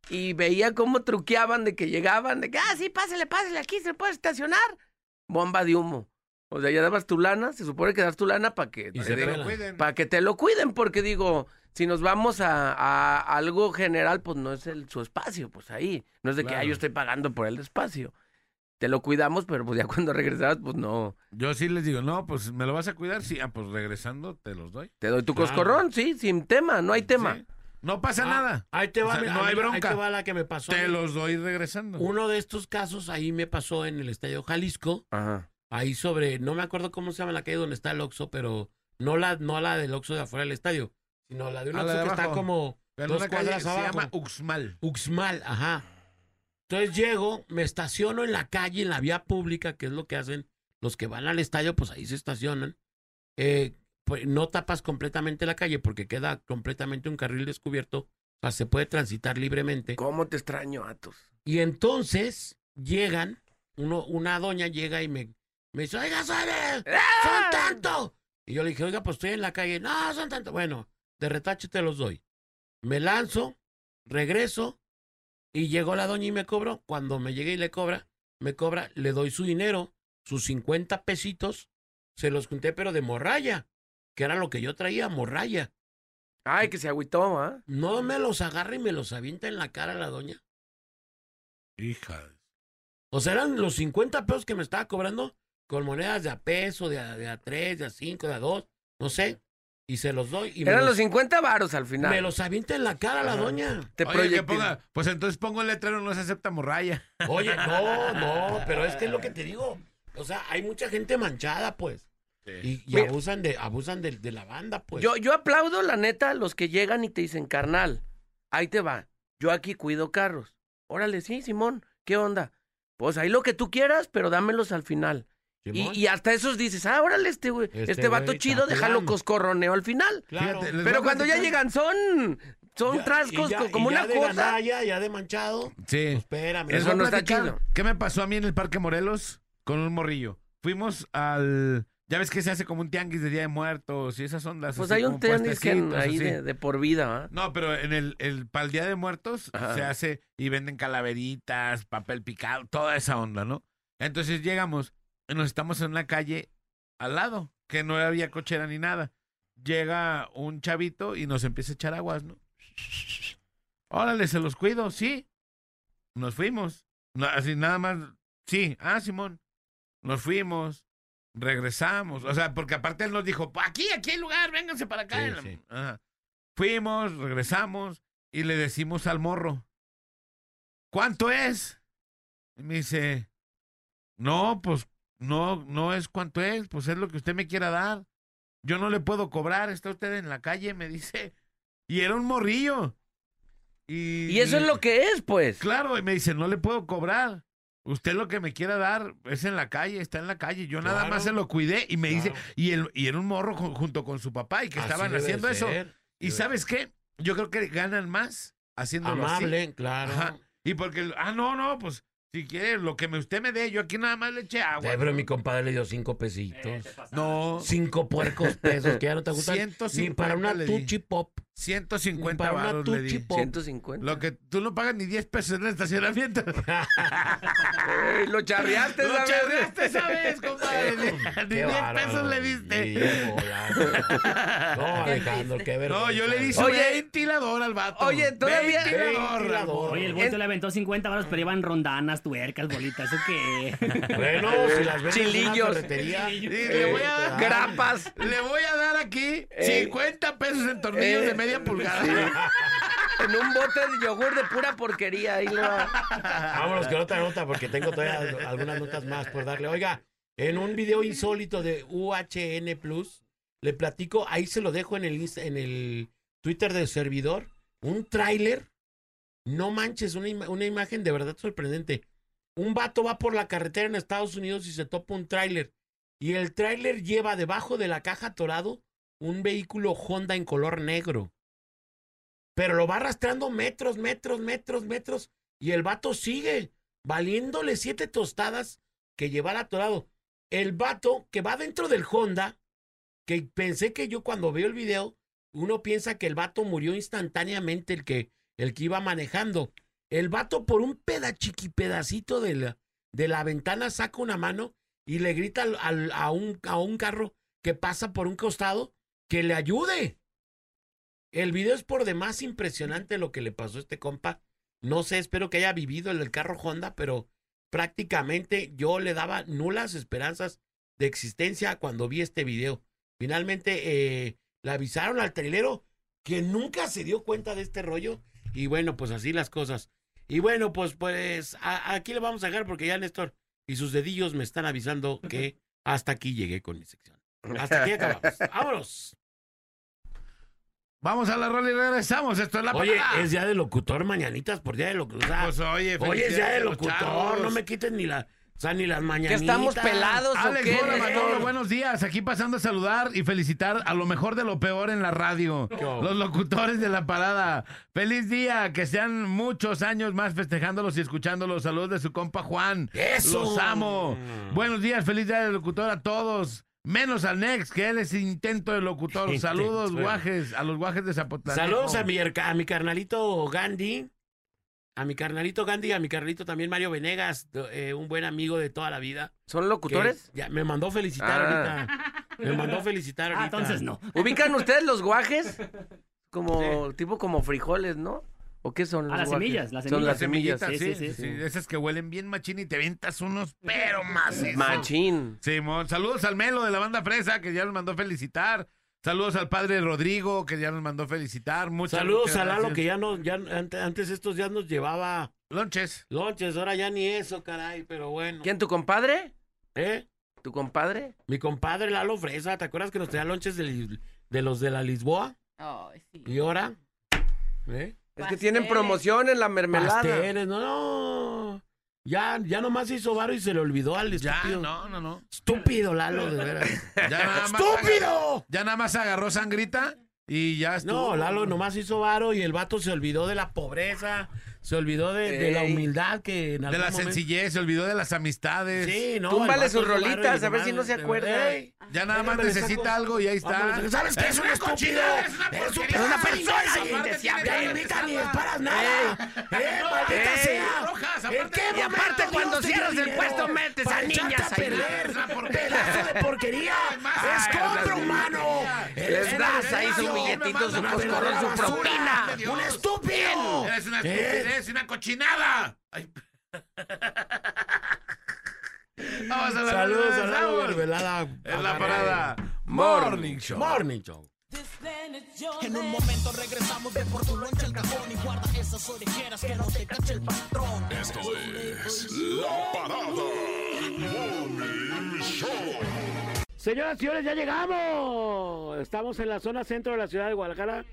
y veía cómo truqueaban de que llegaban, de que, ah, sí, pásale, pásale, aquí se puede estacionar. Bomba de humo. O sea, ya dabas tu lana, se supone que das tu lana para que, te cuiden. para que te lo cuiden, porque digo, si nos vamos a, a algo general, pues no es el, su espacio, pues ahí. No es de que ah, yo estoy pagando por el espacio. Te lo cuidamos, pero pues ya cuando regresabas, pues no. Yo sí les digo, no, pues me lo vas a cuidar. Sí, ah, pues regresando te los doy. Te doy tu Claro. coscorrón, sí, sin tema, no hay tema. Sí. No pasa Ah, nada. Ahí te va, O sea, no hay mira, Ahí bronca. te va la que me pasó. Te los doy regresando. Uno de estos casos ahí me pasó en el Estadio Jalisco. Ajá. Ahí sobre, no me acuerdo cómo se llama la calle donde está el Oxxo, pero no la, no la del Oxxo de afuera del estadio, sino la de un Ah, Oxxo que está como En dos calle cuadras se abajo. llama Uxmal. Uxmal, ajá. Entonces llego, me estaciono en la calle, en la vía pública, que es lo que hacen los que van al estadio, pues ahí se estacionan. Eh, pues no tapas completamente la calle porque queda completamente un carril descubierto, o sea, se puede transitar libremente. ¿Cómo te extraño, Atos? Y entonces llegan, uno, una doña llega y me, me dice, oiga, ¿sabe? son tanto. Y yo le dije, oiga, pues estoy en la calle. No, son tanto. Bueno, de retache te los doy. Me lanzo, regreso y llegó la doña y me cobró. Cuando me llegué y le cobra, me cobra, le doy su dinero, sus 50 pesitos, se los junté, pero de morralla, que era lo que yo traía, morralla. Ay, que se agüitó, ¿ah? No me los agarra y me los avienta en la cara la doña. Hija. O sea, eran los 50 pesos que me estaba cobrando con monedas de a peso, de a, de a 3, de a 5, de a 2, no sé. Y se los doy. Y me Eran los los, 50 varos al final. me los avienta en la cara la doña. Te Oye, que ponga, pues entonces pongo el letrero, no se acepta morralla. Oye, no, no, pero es que es lo que te digo. O sea, hay mucha gente manchada, pues. Y, y Mira. abusan de abusan de, de la banda, pues. Yo, yo aplaudo, la neta, a los que llegan y te dicen, carnal, ahí te va. Yo aquí cuido carros. Órale, sí, Simón, ¿qué onda? Pues ahí lo que tú quieras, pero dámelos al final. Y, y hasta esos dices, ah, órale, este güey, este, Este vato chido, déjalo coscorroneo al final. Claro. Fíjate, Pero cuando ya llegan son, son Ya- trascos ya- como ya una de cosa. gandalla, ya de manchado. Sí. Pues espérame. Eso no está chido. ¿Qué me pasó a mí en el Parque Morelos con un morrillo? Fuimos al... Ya ves que se hace como un tianguis de Día de Muertos y esas ondas. Pues así hay un que en- ahí de, de por vida, ¿ah? No, pero en el, el para el Día de Muertos Ajá. se hace y venden calaveritas, papel picado, toda esa onda, ¿no? Entonces llegamos y nos estamos en una calle al lado, que no había cochera ni nada. Llega un chavito y nos empieza a echar aguas, ¿no? Órale, se los cuido, sí. Nos fuimos. No, así nada más, sí, ah, Simón. Nos fuimos, regresamos. O sea, porque aparte él nos dijo, aquí, aquí hay lugar, vénganse para acá. Sí, Y la- sí. Ajá. Fuimos, regresamos y le decimos al morro, ¿cuánto es? Y me dice, no, pues no, no es cuánto es, pues es lo que usted me quiera dar. Yo no le puedo cobrar, está usted en la calle, me dice. Y era un morrillo. Y, Y eso es lo que es, pues. Claro, y me dice, no le puedo cobrar. Usted lo que me quiera dar es en la calle, está en la calle. Yo nada más se lo cuidé y me dice, y, el, y era un morro ju- junto con su papá y que Así estaban haciendo eso. ser. ¿Y sabes qué? Yo creo que ganan más haciéndolo así. Amable, claro. Ajá. Y porque, ah, no, no, pues si quiere, lo que me, usted me dé, yo aquí nada más le eché agua. Pero ¿no? mi compadre le dio cinco pesitos. No, Cinco puercos pesos que ya no te gustan. 150 Ni para una. Tuchi Pop. 150 Para una varos le di. Pop. 150. Lo que tú no pagas ni 10 pesos en el estacionamiento. Ey, lo charreaste, Lo ¿sabes? charreaste esa vez, compadre. Ni Qué 10 bárbaro. pesos le diste. No, Alejandro, qué vergüenza. No, yo le di su Oye. ventilador al vato. Oye, todavía- Ventilador. Ventilador. Oye, el vuelto le aventó 50 baros, pero llevan rondanas, tuercas, bolitas, ¿eso qué? Bueno, si las vendes en una Chilillos. ferretería, Y le voy a dar, Grapas. le voy a dar aquí Eh. 50 pesos en tornillos Eh. de media pulgada. En un bote de yogur de pura porquería. Ahí va. Vámonos con otra nota porque tengo todavía algunas notas más por darle. Oiga, en un video insólito de UHN Plus, le platico, ahí se lo dejo en el, en el Twitter del servidor, un tráiler. No manches, una, ima- una imagen de verdad sorprendente. Un vato va por la carretera en Estados Unidos y se topa un tráiler. Y el tráiler lleva debajo de la caja torado un vehículo Honda en color negro. Pero lo va arrastrando metros, metros, metros, metros. Y el vato sigue valiéndole siete tostadas que llevar atorado. El vato que va dentro del Honda, que pensé que yo cuando veo el video, uno piensa que el vato murió instantáneamente, el que, el que iba manejando. El vato por un peda chiqui pedacito de la, de la ventana saca una mano y le grita al- al- a, un, a un carro que pasa por un costado que le ayude. El video es por demás impresionante lo que le pasó a este compa. No sé, espero que haya vivido el del carro Honda, pero prácticamente yo le daba nulas esperanzas de existencia cuando vi este video. Finalmente eh, le avisaron al trailero que nunca se dio cuenta de este rollo. Y bueno, pues así las cosas. Y bueno, pues pues a- aquí le vamos a dejar porque ya Néstor y sus dedillos me están avisando que hasta aquí llegué con mi sección. Hasta aquí acabamos. Vámonos. Vamos a la rola y regresamos. Esto es la Oye, parada. es día de locutor, mañanitas por día de locutor. Pues, oye, Oye, es día de locutor, no me quiten ni la, o sea, ni las ¿Que mañanitas. estamos pelados o Alex qué? Néstor? Manolo, buenos días. Aquí pasando a saludar y felicitar a lo mejor de lo peor en la radio. Los locutores de la parada. Feliz día, que sean muchos años más festejándolos y escuchándolos. Saludos de su compa Juan. ¡Eso! Los amo. Buenos días, feliz día del locutor a todos. Menos al Nex, que él es intento de locutor. Intento. Saludos, guajes, a los guajes de Zapotlán. Saludos a mi, herca- a mi carnalito Gandhi. A mi carnalito Gandhi, a mi carnalito también Mario Venegas, eh, un buen amigo de toda la vida. ¿Son locutores? ya me mandó felicitar Ah. ahorita. Me mandó felicitar ahorita. Ah, entonces no. ¿Ubican ustedes los guajes? Como, tipo como frijoles, ¿no? ¿O qué son? Ah, los las guajes? semillas, las Son las semillas. semillitas, Sí, sí, sí, sí, sí. Esas que huelen bien machín y te ventas unos, pero más. Machín. Simón, saludos al Melo de la banda Fresa, que ya nos mandó felicitar. Saludos al padre Rodrigo, que ya nos mandó felicitar. Muchas Saludos muchas a Lalo, que ya no, ya antes, estos días nos llevaba Lonches. lonches, ahora ya ni eso, caray, pero bueno. ¿Quién, tu compadre? ¿Eh? ¿Tu compadre? Mi compadre Lalo Fresa, ¿te acuerdas que nos traía lonches de, los de la Lisboa? Ay, sí. ¿Y ahora? ¿Eh? Es que tienen promoción en la mermelada. Pasteles, no, no. Ya, ya nomás hizo varo y se le olvidó al Ya, estúpido. no, no, no. Estúpido, Lalo, de veras. Ya nada más ¡Estúpido! Ya nada más agarró sangrita y ya estuvo. No, Lalo nomás hizo varo y el vato se olvidó de la pobreza, se olvidó de, de la humildad que en De algún la momento- sencillez, se olvidó de las amistades. Sí, no. Túmbale el vato sus rolitas, a ver si no se acuerda. ey, Ya nada más déjame le necesita saco- algo y ahí está. Vámonos, ¿Sabes qué? Es un estúpido. cochinada, es una Es un una persona indeseable. Ya ni dientes ni alba. paras nada. ¡Eh, maldita ey, sea! rojas, ¿En aparte- qué y momento aparte Dios cuando te dio cierras el dinero puesto, metes a echarte niñas ahí. perder? ¡Pedazo de porquería! ¡Es Ay, contra las- humano! Les Eres un das ahí su desgraciado. billetito, su Una coscorrón, verdadera su propina. ¡Un estúpido! Eres una ¿Eh? estupidez y una cochinada. Ay. Vamos a la Saludos a regresamos. Mermelada. En la parada Morning Show. Morning Show. En un momento regresamos de por tu loncha al cajón y guarda esas orejeras que no te cache el patrón. Esto es La Parada Morning Show. Señoras y señores, ya llegamos. Estamos en la zona centro de la ciudad de Guadalajara.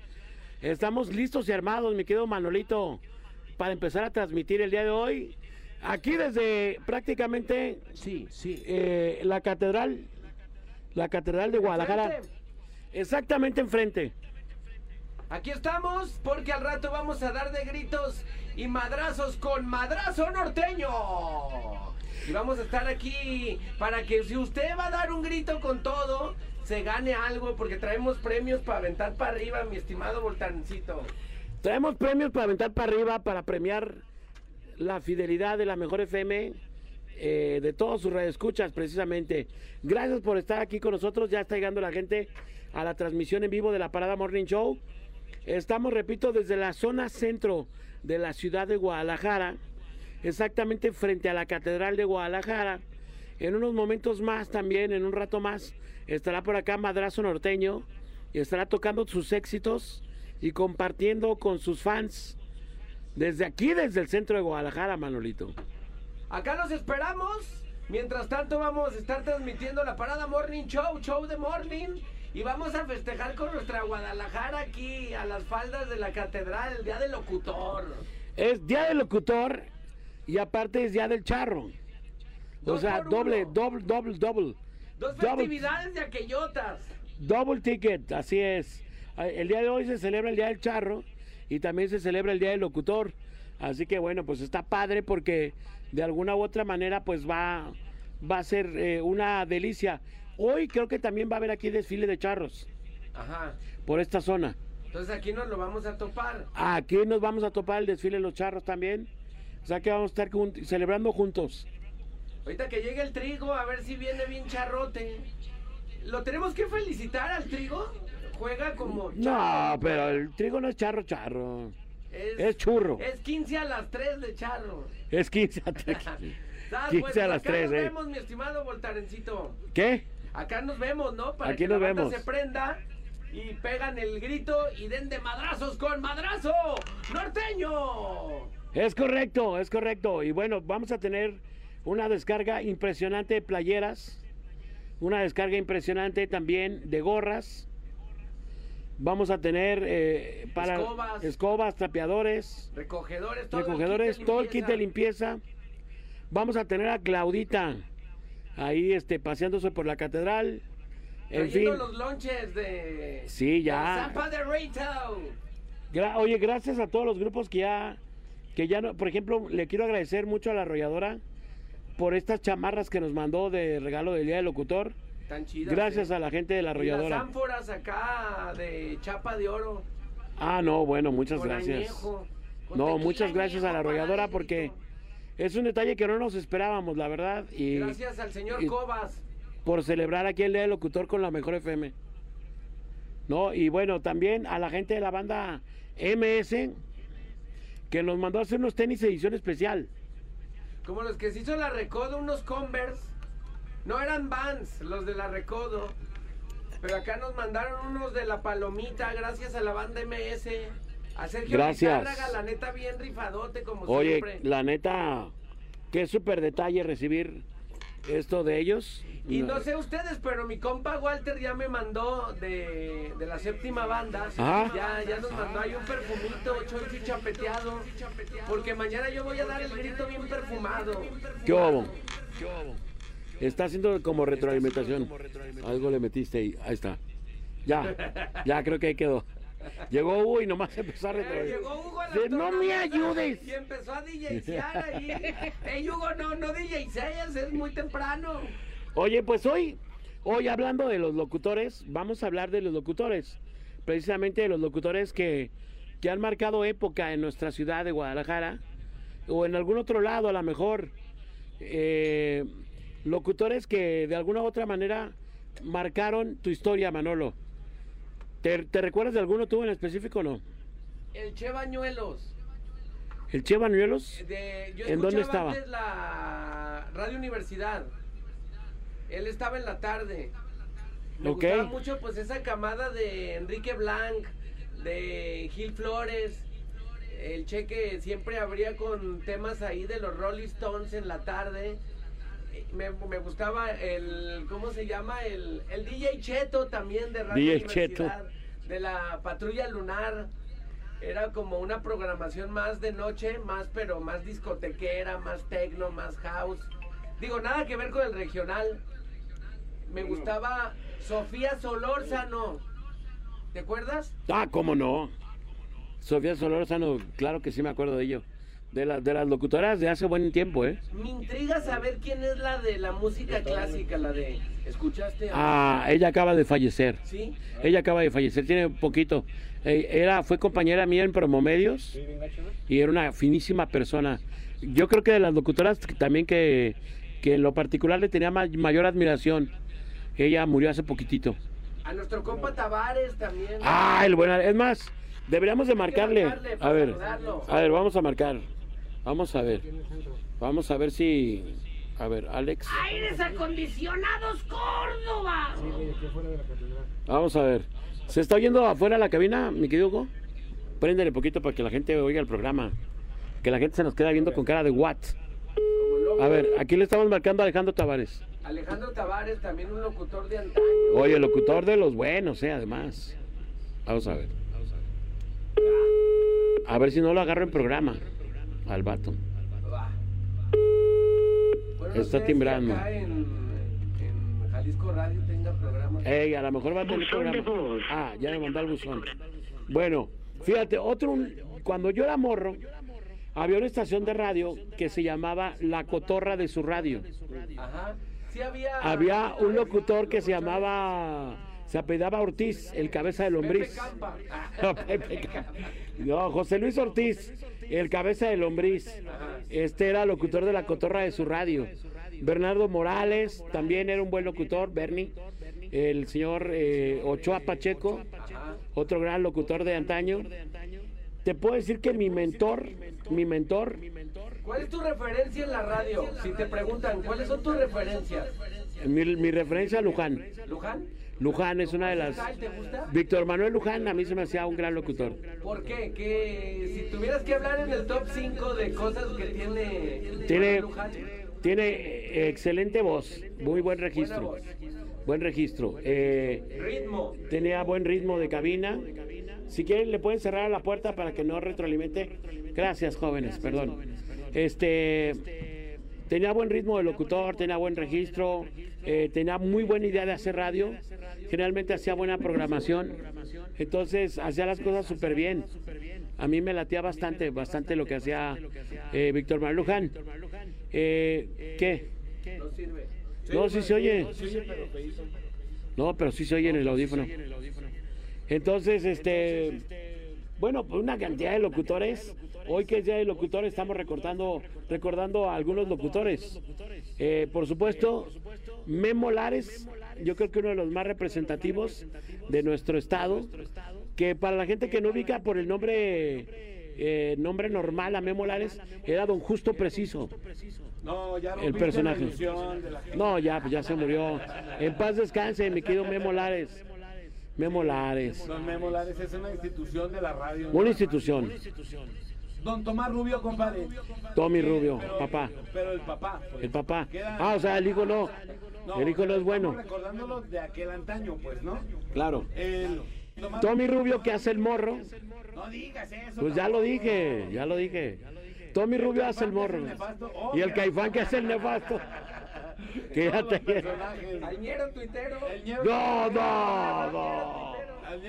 Estamos listos y armados, mi querido Manolito, para empezar a transmitir el día de hoy. Aquí desde prácticamente, sí, sí, eh, la catedral, la catedral de Guadalajara. Exactamente enfrente. Aquí estamos porque al rato vamos a dar de gritos y madrazos con madrazo norteño. Y vamos a estar aquí para que si usted va a dar un grito con todo, se gane algo porque traemos premios para aventar para arriba, mi estimado Voltancito. Traemos premios para aventar para arriba, para premiar la fidelidad de la mejor FM, eh, de todos sus radioescuchas, precisamente. Gracias por estar aquí con nosotros. Ya está llegando la gente a la transmisión en vivo de la Parada Morning Show. Estamos, repito, desde la zona centro de la ciudad de Guadalajara, exactamente frente a la Catedral de Guadalajara. En unos momentos más también, en un rato más, estará por acá Madrazo Norteño y estará tocando sus éxitos y compartiendo con sus fans desde aquí, desde el centro de Guadalajara, Manolito. Acá los esperamos. Mientras tanto vamos a estar transmitiendo la Parada Morning Show, Show de Morning. Y vamos a festejar con nuestra Guadalajara aquí a las faldas de la catedral, el Día del Locutor. Es Día del Locutor y aparte es Día del Charro. O sea, doble, doble, doble, doble. Dos Double- festividades de aquellotas. Double ticket, así es. El día de hoy se celebra el Día del Charro y también se celebra el Día del Locutor. Así que bueno, pues está padre porque de alguna u otra manera pues va, va a ser eh, una delicia. Hoy creo que también va a haber aquí desfile de charros Ajá. por esta zona. Entonces aquí nos lo vamos a topar. Aquí nos vamos a topar el desfile de los charros también. O sea que vamos a estar jun- celebrando juntos. Ahorita que llegue el trigo, a ver si viene bien charrote. ¿Lo tenemos que felicitar al trigo? Juega como... No, pero el trigo no es charro, charro. Es, Es churro. Es 15 a las 3 de charro. Es 15 a 3. ¿Sabes? 15 Pues, a las acá 3, nos eh. vemos, mi estimado Voltarencito. ¿Qué? Acá nos vemos, ¿no? Para Aquí que nos la vemos. se prenda y pegan el grito y den de madrazos con madrazo norteño. Es correcto, es correcto. Y bueno, vamos a tener una descarga impresionante de playeras, una descarga impresionante también de gorras. Vamos a tener eh, para Escobas. escobas, trapeadores, Recogedores, todo recogedores, el kit de todo el kit de limpieza. Vamos a tener a Claudita ahí este paseándose por la catedral. En fin, los lonches de... Sí, ya. de Zampa de Rito. Gra- Oye, gracias a todos los grupos que ya, que ya no, por ejemplo, le quiero agradecer mucho a la arrolladora por estas chamarras que nos mandó de regalo del Día del Locutor. Tan chidas. Gracias ¿eh? a la gente de la Y las arrolladora. ánforas acá de chapa de oro. Ah, no, bueno, muchas con gracias. añejo, con No, muchas gracias a la arrolladora porque es un detalle que no nos esperábamos, la verdad. Y Gracias al señor y- Cobas. por celebrar aquí el Día del Locutor con la mejor FM. No, y bueno, también a la gente de la banda MS que nos mandó a hacer unos tenis edición especial. Como los que se hizo la Recodo, unos Converse. No eran Vans, los de la Recodo. Pero acá nos mandaron unos de la Palomita, gracias a la banda MS. A Sergio Gracias. La neta bien rifadote, como Oye, siempre. la neta, qué súper detalle recibir esto de ellos. Y no sé ustedes, pero mi compa Walter ya me mandó de, de la séptima banda. Ya, ya nos mandó ahí un perfumito, choncho chapeteado. Porque mañana yo voy a dar el grito bien perfumado. ¿Qué hubo? Está haciendo como retroalimentación. Algo le metiste ahí. Ahí está. Ya, ya creo que ahí quedó. Llegó Hugo y nomás empezó a Eh, retroalimentar. llegó Hugo a la Dice, no me ayudes. Y empezó a DJsear ahí. Ey, Hugo, no, no DJseas, es muy temprano. Oye, pues hoy, hoy hablando de los locutores, vamos a hablar de los locutores. Precisamente de los locutores que, que han marcado época en nuestra ciudad de Guadalajara o en algún otro lado a lo mejor. Eh, locutores que de alguna u otra manera marcaron tu historia, Manolo. ¿Te, te recuerdas de alguno tú en específico o no? El Che Bañuelos. ¿El Che Bañuelos? De, yo ¿En dónde estaba? antes la Radio Universidad. Él estaba en la tarde. Me gustaba mucho pues esa camada de Enrique Blanc, de Gil Flores. El Che que siempre abría con temas ahí de los Rolling Stones en la tarde. Me, me gustaba el, ¿cómo se llama? El, el DJ Cheto también de Radio DJ Cheto. Universidad, de la Patrulla Lunar. Era como una programación más de noche, más pero más discotequera, más tecno, más house. Digo, nada que ver con el regional. Me gustaba Sofía Solórzano. ¿Te acuerdas? Ah, cómo no. Sofía Solórzano, claro que sí me acuerdo de ello. De, la- de las locutoras de hace buen tiempo, ¿eh? Me intriga saber quién es la de la música clásica, la de... ¿Escuchaste? Ah, ella acaba de fallecer. ¿Sí? Ella acaba de fallecer, tiene poquito. Eh, Era, fue compañera mía en Promomedios y era una finísima persona. Yo creo que de las locutoras también que, que en lo particular le tenía ma- mayor admiración. Ella murió hace poquitito. A nuestro compa Tavares también. Ah, el buen. Es más, deberíamos de marcarle. marcarle A ver, saludarlo. a ver, vamos a marcar. Vamos a ver. Vamos a ver si. A ver, Alex. ¡Aires acondicionados Córdoba! Vamos a ver. ¿Se está oyendo afuera la cabina, mi querido Hugo? Préndele poquito para que la gente oiga el programa. Que la gente se nos queda viendo con cara de what. A ver, aquí le estamos marcando a Alejandro Tavares. Alejandro Tavares, también un locutor de antaño. Oye, locutor de los buenos, eh, además. Vamos a ver. A ver si no lo agarro en programa. Al vato. Va. Bueno, no Está sé si timbrando. acá en, en Jalisco Radio tenga. Ey, a lo mejor va a tener programa. Ah, ya me mandó el buzón. Bueno, fíjate, otro, un- cuando yo era morro, había una estación de radio que se llamaba La Cotorra de su radio. Ajá. Sí había... Había un locutor que se llamaba, se apellidaba Ortiz, el cabeza de Pepe lombriz. Campa. No, Pepe Ca- no, José Luis Ortiz, el cabeza de lombriz. Este era locutor de La Cotorra de su radio. Bernardo Morales también era un buen locutor, Bernie. El señor eh, Ochoa Pacheco, otro gran locutor de antaño. Te puedo decir que mi mentor, mi mentor, ¿Cuál es tu referencia en la radio? Si te preguntan, ¿cuáles son tus referencias? mi, mi referencia a Luján. ¿Luján? Luján es una de las... ¿Te gusta? Víctor Manuel Luján a mí se me hacía un gran locutor. ¿Por qué? Que si tuvieras que hablar en el top 5 de cosas que tiene Tiene, Luján, tiene eh, excelente voz, muy buen registro. Buen registro. Eh, ritmo. tenía buen ritmo de cabina. Si quieren le pueden cerrar la puerta para que no retroalimente. Gracias, jóvenes, perdón. Este tenía buen ritmo de locutor, tenía buen registro, eh, tenía muy buena idea de hacer radio. Generalmente hacía buena programación. Entonces hacía las cosas súper bien. A mí me latía bastante, bastante lo que hacía eh, Víctor Manuel Luján. Eh, ¿Qué? No sirve. No, sí se oye. No, pero sí se oye en el audífono. Entonces, este, bueno, pues una cantidad de locutores. Hoy que es día de locutores estamos recordando, recordando a algunos locutores. Eh, por supuesto, Memo Lares, yo creo que uno de los más representativos de nuestro estado, que para la gente que no ubica por el nombre, eh, nombre normal a Memo Lares, era Don Justo Preciso. No, ya el personaje. No, ya, ya se murió. En paz descanse, mi querido Memo Lares. Memo Lares. Don Memo Lares es una institución de la radio. Una institución. Don Tomás Rubio, compadre. Tommy Rubio, papá. Pero el papá. pues. El papá. Ah, o sea, el hijo no. El hijo no es bueno. Recordándolo de aquel antaño, pues, ¿no? Claro. El Tommy Rubio que hace el morro. No digas eso. Pues ya lo dije, ya lo dije. Tommy Rubio hace el morro. Y el caifán que hace el nefasto. Que ya te... Al ñero tuitero. No, no, no.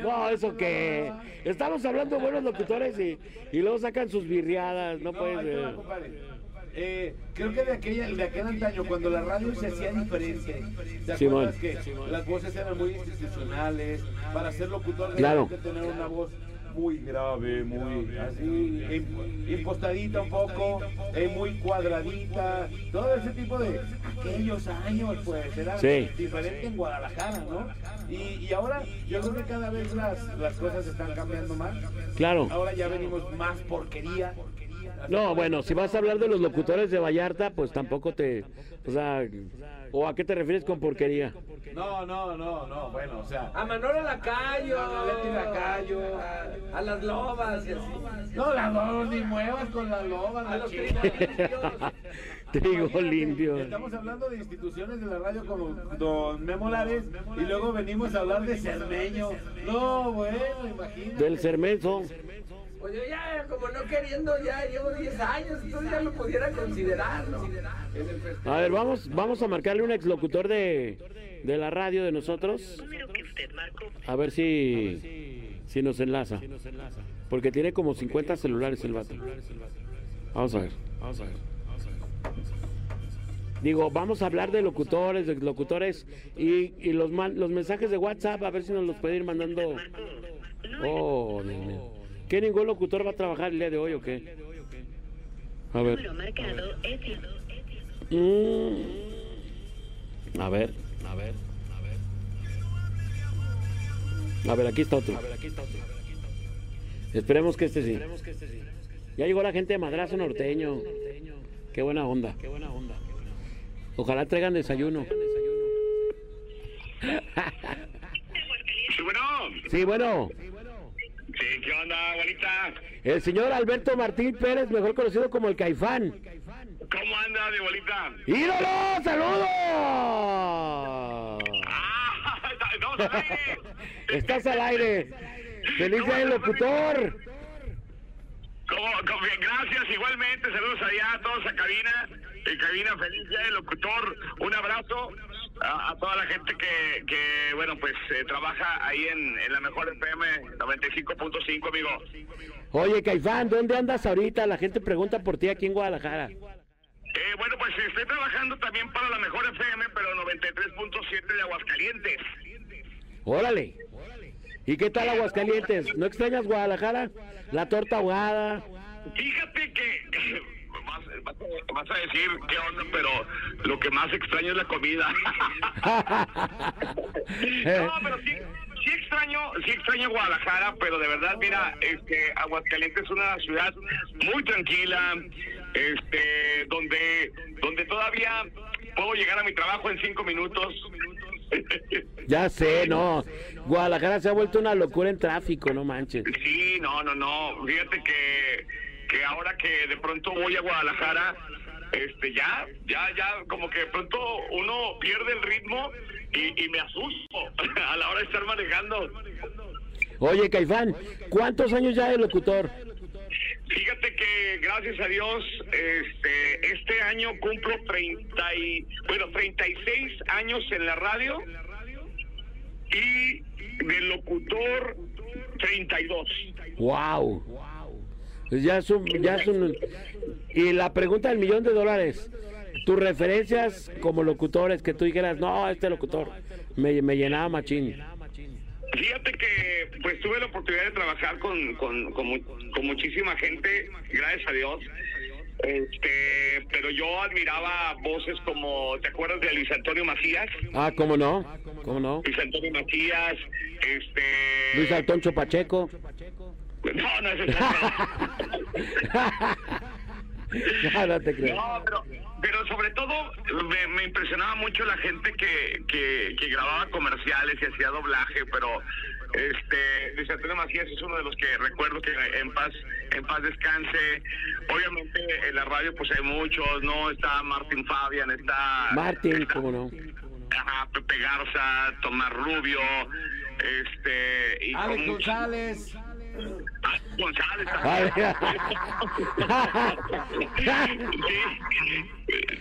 No, eso que. Estamos hablando de buenos locutores y, y luego sacan sus birriadas. No puede ser. Eh, creo que de, aquella, de aquel antaño, cuando la radio se hacía diferencia, ¿te acuerdas que las voces eran muy institucionales? Para ser locutor Claro. que tener una voz muy grave, muy así, im- impostadita un poco, eh, muy cuadradita, todo ese tipo de aquellos años, pues, era Sí. diferente en Guadalajara, ¿no? Y, y ahora yo creo que cada vez las, las cosas están cambiando más. Claro. Ahora ya venimos más porquería. No, bueno, si vas a hablar de los locutores de Vallarta, pues tampoco te. O sea. ¿O a qué te refieres con porquería? No, no, no, no, bueno, o sea. A Manolo Lacayo. A Leti Lacayo. A, a las lobas y así. No, las lobas ni muevas con las lobas, A la los. Trigo limpio. Estamos hablando de instituciones de la radio como Don Memo Lares y luego venimos a hablar de Cermeño. No, bueno, imagínate. Del Cermenzo. Pues yo ya, como no queriendo, ya llevo 10 años, entonces ya lo pudiera considerar. A ver, vamos, vamos a marcarle un exlocutor de, de la radio de nosotros. A ver si, si nos enlaza. Porque tiene como 50 celulares el vato. Vamos a ver. Vamos a ver. Digo, vamos a hablar de locutores, de locutores y, y los, los mensajes de WhatsApp, a ver si nos los puede ir mandando. Oh, Dios mío. ¿Qué ningún locutor va a trabajar el día de hoy o qué? A ver. Mm. A ver, a ver, a ver. A ver, aquí está otro. Esperemos que este sí. Ya llegó la gente de Madrazo Norteño. Qué buena onda. Ojalá traigan desayuno. Sí, bueno. Sí, bueno. Sí, ¿qué onda, abuelita? El señor Alberto Martín Pérez, mejor conocido como el Caifán. ¿Cómo anda, mi abuelita? ¡Ídolo! ¡Saludos! ¡Ah! ¡Estamos al aire! Estás al aire. ¡Feliz día del locutor! ¿Cómo, cómo bien? Gracias, igualmente. Saludos allá a todos a cabina. En cabina, feliz día del locutor. Un abrazo a, a toda la gente que, que bueno, pues eh, trabaja ahí en, en la mejor FM 95.5, amigo. Oye, Caifán, ¿dónde andas ahorita? La gente pregunta por ti aquí en Guadalajara. Eh, bueno, pues estoy trabajando también para la mejor FM, pero 93.7 de Aguascalientes. Órale. ¿Y qué tal Aguascalientes? ¿No extrañas Guadalajara? La torta ahogada. Fíjate que vas, vas a- vas a decir qué onda, pero lo que más extraño es la comida. no, pero sí, sí extraño, sí extraño Guadalajara, pero de verdad, mira, este, Aguascalientes es una ciudad muy tranquila, este, donde, donde todavía puedo llegar a mi trabajo en cinco minutos. Ya sé, no. Guadalajara se ha vuelto una locura en tráfico, no manches. Sí, no, no, no. Fíjate que, que ahora que de pronto voy a Guadalajara, este, ya, ya, ya, como que de pronto uno pierde el ritmo y, y me asusto a la hora de estar manejando. Oye, Caifán, ¿cuántos años ya de locutor? Fíjate que gracias a Dios, este, este año cumplo 30 y, bueno, 36 años en la radio y de locutor 32. Wow. Pues ya es un, ya es un... Y la pregunta del millón de dólares. Tus referencias como locutores, que tú dijeras, no, este locutor me, me llenaba machín. Fíjate que pues tuve la oportunidad de trabajar con, con, con, mu- con muchísima gente, gracias a Dios. Este, pero yo admiraba voces como, ¿te acuerdas de Luis Antonio Macías? Ah, ¿cómo no? ¿Cómo no? Luis Antonio Macías, este... Luis Altoncho Pacheco. No, no, es No, no te creo. No, pero, pero sobre todo me, me impresionaba mucho la gente que, que, que grababa comerciales y hacía doblaje, pero este Luis Antonio Macías es uno de los que recuerdo que en paz en paz descanse. Obviamente en la radio pues hay muchos, ¿no? Está Martín Fabian, está Martín, ¿cómo no? ajá, Pepe Garza, Tomás Rubio, este y Alex con mucho- González. Sí.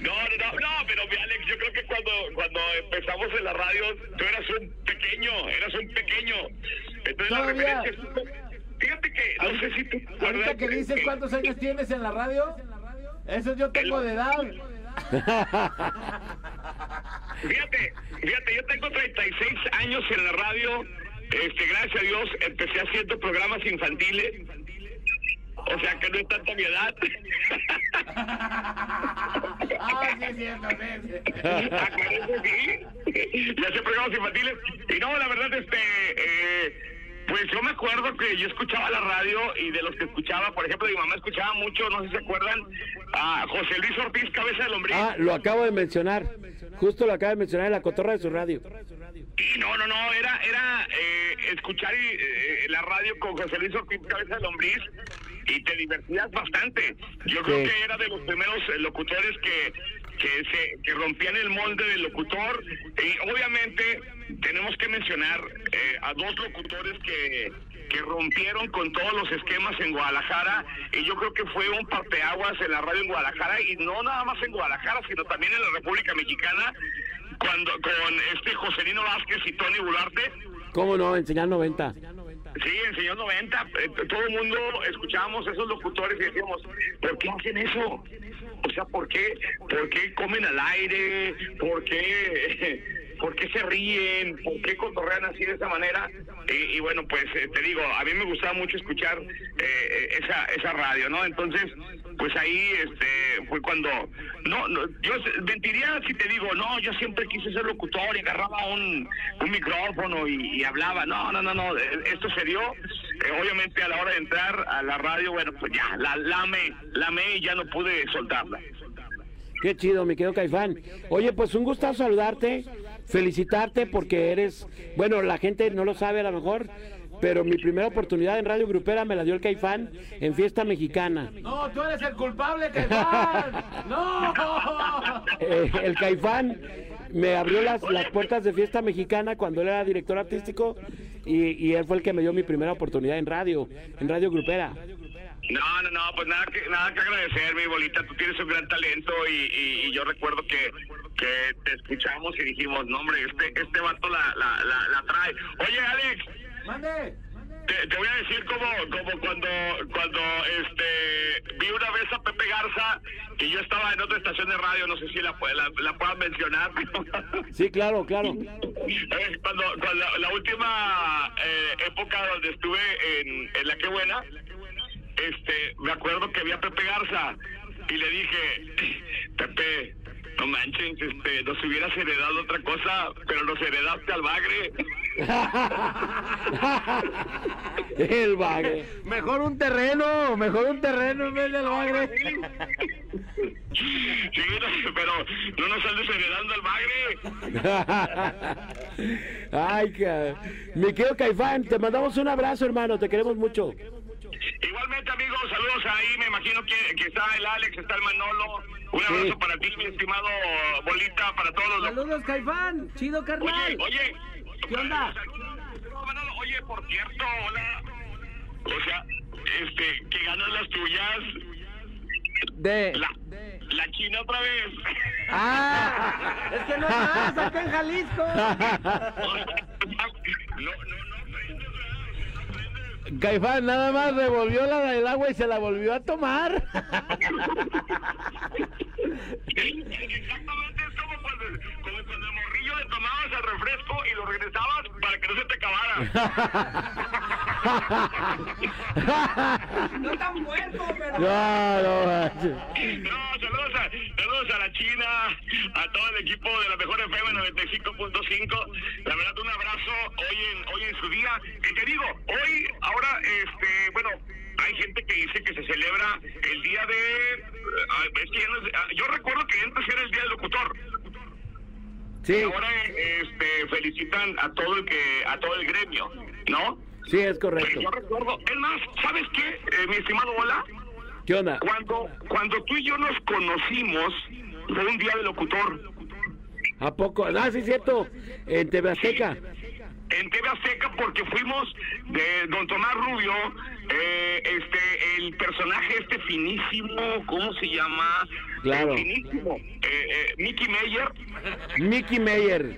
No, no, no, no, pero mi Alex, yo creo que cuando, cuando empezamos en la radio, tú eras un pequeño, eras un pequeño. Entonces la referencia es- Fíjate que, no sé si tú te acuerdas Ahorita que dices cuántos años tienes en la radio, eso yo tengo de edad. Fíjate, fíjate, yo tengo 36 años en la radio. Este, gracias a Dios, empecé haciendo programas infantiles. O sea que no es tanta mi edad. Ah, sí, es cierto, sí, sí. Ya hacía programas infantiles. Y no, la verdad, este. eh, pues yo me acuerdo que yo escuchaba la radio y de los que escuchaba, por ejemplo, mi mamá escuchaba mucho, no sé si se acuerdan, a José Luis Ortiz, cabeza de lombriz. Ah, lo acabo de mencionar. Justo lo acabo de mencionar en la cotorra de su radio. Sí, no, no, no, era, era eh, escuchar y, eh, la radio con José Luis Ortiz, cabeza de lombriz, y te divertías bastante. Yo creo que era de los primeros eh, locutores que, que, se, que rompían el molde del locutor. Y obviamente tenemos que mencionar eh, a dos locutores que, que rompieron con todos los esquemas en Guadalajara, y yo creo que fue un parteaguas en la radio en Guadalajara, y no nada más en Guadalajara, sino también en la República Mexicana, cuando con este Joselino Vázquez y Tony Bularte. ¿Cómo no? Enseñar 90. Sí, en Señor 90, eh, todo el mundo escuchábamos esos locutores y decíamos, ¿por qué hacen eso? O sea, ¿por qué, por qué comen al aire? ¿Por qué, por qué se ríen? ¿Por qué cotorrean así de esa manera? Y, y bueno, pues eh, te digo, a mí me gustaba mucho escuchar eh, esa, esa radio, ¿no? Entonces, pues ahí este fue cuando no, no yo mentiría si te digo no yo siempre quise ser locutor y agarraba un, un micrófono y, hablaba no no no no esto se dio eh, obviamente a la hora de entrar a la radio bueno pues ya la lame lame y ya no pude soltarla Qué chido, mi querido Caifán. Oye, pues un gusto saludarte, felicitarte porque eres, bueno, la gente no lo sabe a lo mejor, pero mi primera oportunidad en Radio Grupera me la dio el Caifán en Fiesta Mexicana. No, tú eres el culpable, Caifán. No. Eh, el Caifán me abrió las, las puertas de Fiesta Mexicana cuando él era director artístico y, y él fue el que me dio mi primera oportunidad en radio, en Radio Grupera. No, no, no, pues nada que, nada que agradecer, mi bolita. Tú tienes un gran talento y, y- y yo recuerdo que, que te escuchamos y dijimos, no, hombre, este, este vato la, la, la, la trae. Oye, Alex, Mande. te, te voy a decir como, como cuando, cuando este, vi una vez a Pepe Garza y yo estaba en otra estación de radio, no sé si la, la, la puedan mencionar. Sí, claro, claro. Eh, cuando, cuando la, la última eh, época donde estuve en, en La Que Buena, este, me acuerdo que vi a Pepe Garza y le dije, Pepe, no manches, este, nos hubieras heredado otra cosa, pero nos heredaste al bagre. El bagre. Mejor un terreno, mejor un terreno en vez del bagre. Sí, no, pero no nos andes heredando al bagre. Ay, ca... mi querido Caifán, te mandamos un abrazo, hermano, te queremos mucho. Igualmente, amigos, saludos ahí. Me imagino que, que está el Alex, está el Manolo. Un abrazo para ti, mi estimado Bolita, para todos. los- Saludos, Caifán. Chido, Oye, carnal. oye. ¿Qué onda? Manolo, oye, por cierto, hola. O sea, este, que ganan las tuyas. De. La, la China otra vez. ¡Ah! Es que no más, acá en Jalisco. No, no, no. Caifán nada más revolvió la del agua y se la volvió a tomar como cuando el morrillo le tomabas el refresco y lo regresabas para que no se te acabara. No tan muerto, pero. No, no, manches. No, saludos a, saludos a la China, a todo el equipo de la mejor FM 95.5. La verdad, un abrazo hoy en, hoy en su día. Y te digo, hoy, ahora, este, bueno, hay gente que dice que se celebra el día de. es que ya no es- ah, yo recuerdo que antes era el día del locutor. Sí, Ahora este, felicitan a todo el que, a todo el gremio, ¿no? sí, es Pero correcto. yo recuerdo, es más, ¿sabes qué, eh, mi estimado Bola? ¿Qué onda? Cuando, cuando tú y yo nos conocimos, fue un día de locutor. ¿A poco? Ah, sí, es cierto. En TV Azteca. En TV Azteca porque fuimos de Don Tomás Rubio, eh, este, el personaje este finísimo, ¿cómo se llama? Claro. El finísimo, eh, eh, Mickey Meyer Mickey Meyer.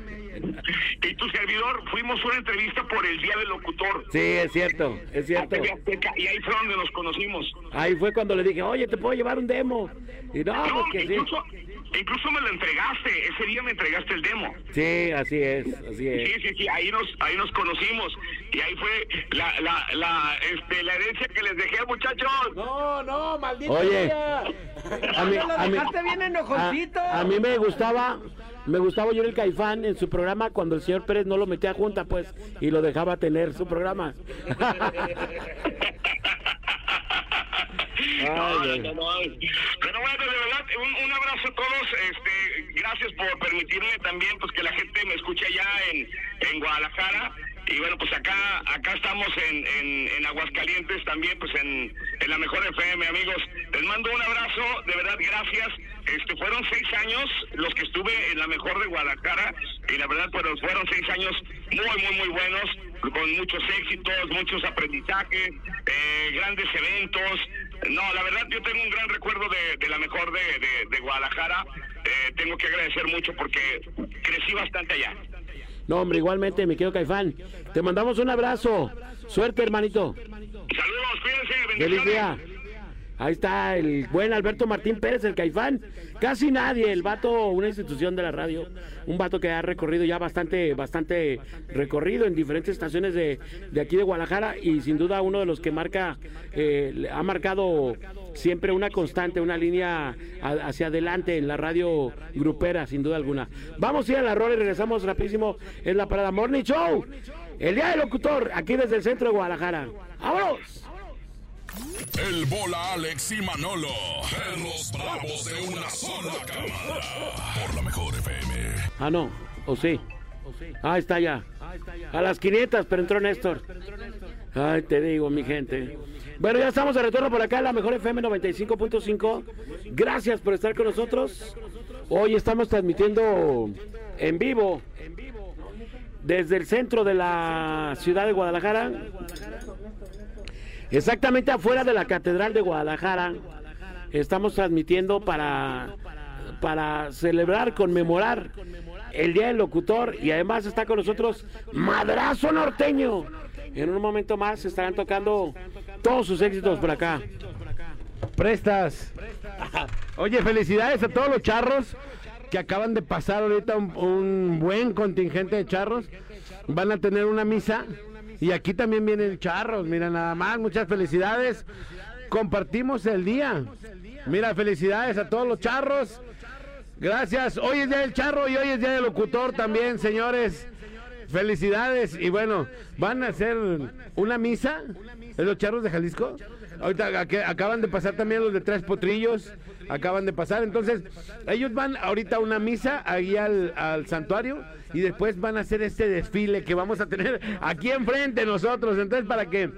y tu servidor fuimos a una entrevista por el Día del Locutor. Sí, es cierto, es a cierto. TV Azteca, y ahí fue donde nos conocimos. Ahí fue cuando le dije, oye, ¿te puedo llevar un demo? Y no, No, pues que sí. Incluso, incluso me lo entregaste, ese día me entregaste el demo. Sí, así es, así Sí, es. sí, sí, ahí nos, ahí nos conocimos y ahí fue la, la, la, este, la herencia que les dejé, muchachos. No, no, maldito Oye, a mí, lo a mí- dejaste bien enojoncito. a- a mí me gustaba, me gustaba yo el Caifán en su programa cuando el señor Pérez no lo metía junta, pues, y lo dejaba tener su programa. No, Ay, no, güey. no, no. Pero bueno, de verdad, un, un abrazo a todos. Este, gracias por permitirme también pues que la gente me escuche allá en, en Guadalajara. Y bueno, pues acá acá estamos en, en, en Aguascalientes también, pues en, en la mejor FM, amigos. Les mando un abrazo, de verdad, gracias. Este, fueron seis años los que estuve en la mejor de Guadalajara y la verdad, pues fueron seis años muy, muy, muy buenos, con muchos éxitos, muchos aprendizajes, eh, grandes eventos. No, la verdad, yo tengo un gran recuerdo de, de la mejor de, de- de Guadalajara. Eh, tengo que agradecer mucho porque crecí bastante allá. No, hombre, igualmente, mi querido Caifán. Te mandamos un abrazo. Suerte, hermanito. Saludos, cuídense, Feliz bendiciones. día. Ahí está el buen Alberto Martín Pérez, el Caifán. Casi nadie, el vato, una institución de la radio. Un vato que ha recorrido ya bastante, bastante recorrido en diferentes estaciones de, de aquí de Guadalajara y sin duda uno de los que marca, eh, ha marcado siempre una constante, una línea hacia adelante en la radio grupera, sin duda alguna. Vamos a ir a la y regresamos rapidísimo en la parada Morning Show. El día del locutor, aquí desde el centro de Guadalajara. ¡Vámonos! El bola Alex Manolo. Perros bravos de una sola cámara. Por la mejor FM. Ah, no, o sí. Ah, está ya. A las 500, pero entró Néstor. Ay, te digo, mi gente. Bueno, ya estamos de retorno por acá en la mejor FM 95.5. Gracias por estar con nosotros. Hoy estamos transmitiendo en vivo desde el centro de la ciudad de Guadalajara. Exactamente afuera de la Catedral de Guadalajara. Estamos transmitiendo para, para celebrar, conmemorar el Día del Locutor y además está con nosotros Madrazo Norteño. En un momento más estarán tocando todos sus éxitos por acá. Prestas. Oye, felicidades a todos los charros que acaban de pasar ahorita un, un buen contingente de charros. Van a tener una misa y aquí también vienen charros. Mira, nada más, muchas felicidades. Compartimos el día. Mira, felicidades a todos los charros. Gracias. Hoy es día del charro y hoy es día del locutor también, señores. Felicidades. Y bueno, van a hacer una misa en los charros de Jalisco. Ahorita ac- acaban de pasar también los de Tres Potrillos. Acaban de pasar. Entonces, ellos van ahorita a una misa ahí al, al santuario y después van a hacer este desfile que vamos a tener aquí enfrente nosotros. Entonces, para que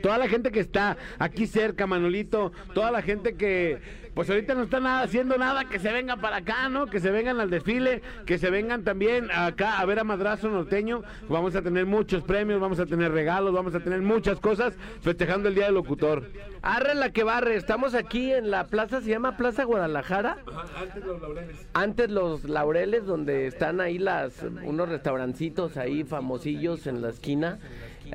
toda la gente que está aquí cerca, Manolito, toda la gente que pues ahorita no está nada haciendo nada, que se vengan para acá, ¿no? Que se vengan al desfile, que se vengan también acá a ver a Madrazo Norteño. Vamos a tener muchos premios, vamos a tener regalos, vamos a tener muchas cosas festejando el Día del Locutor. Arre la que barre, estamos aquí en la plaza, se llama Plaza Guadalajara. Antes los laureles. Antes los laureles, donde están ahí las unos restaurancitos ahí famosillos en la esquina.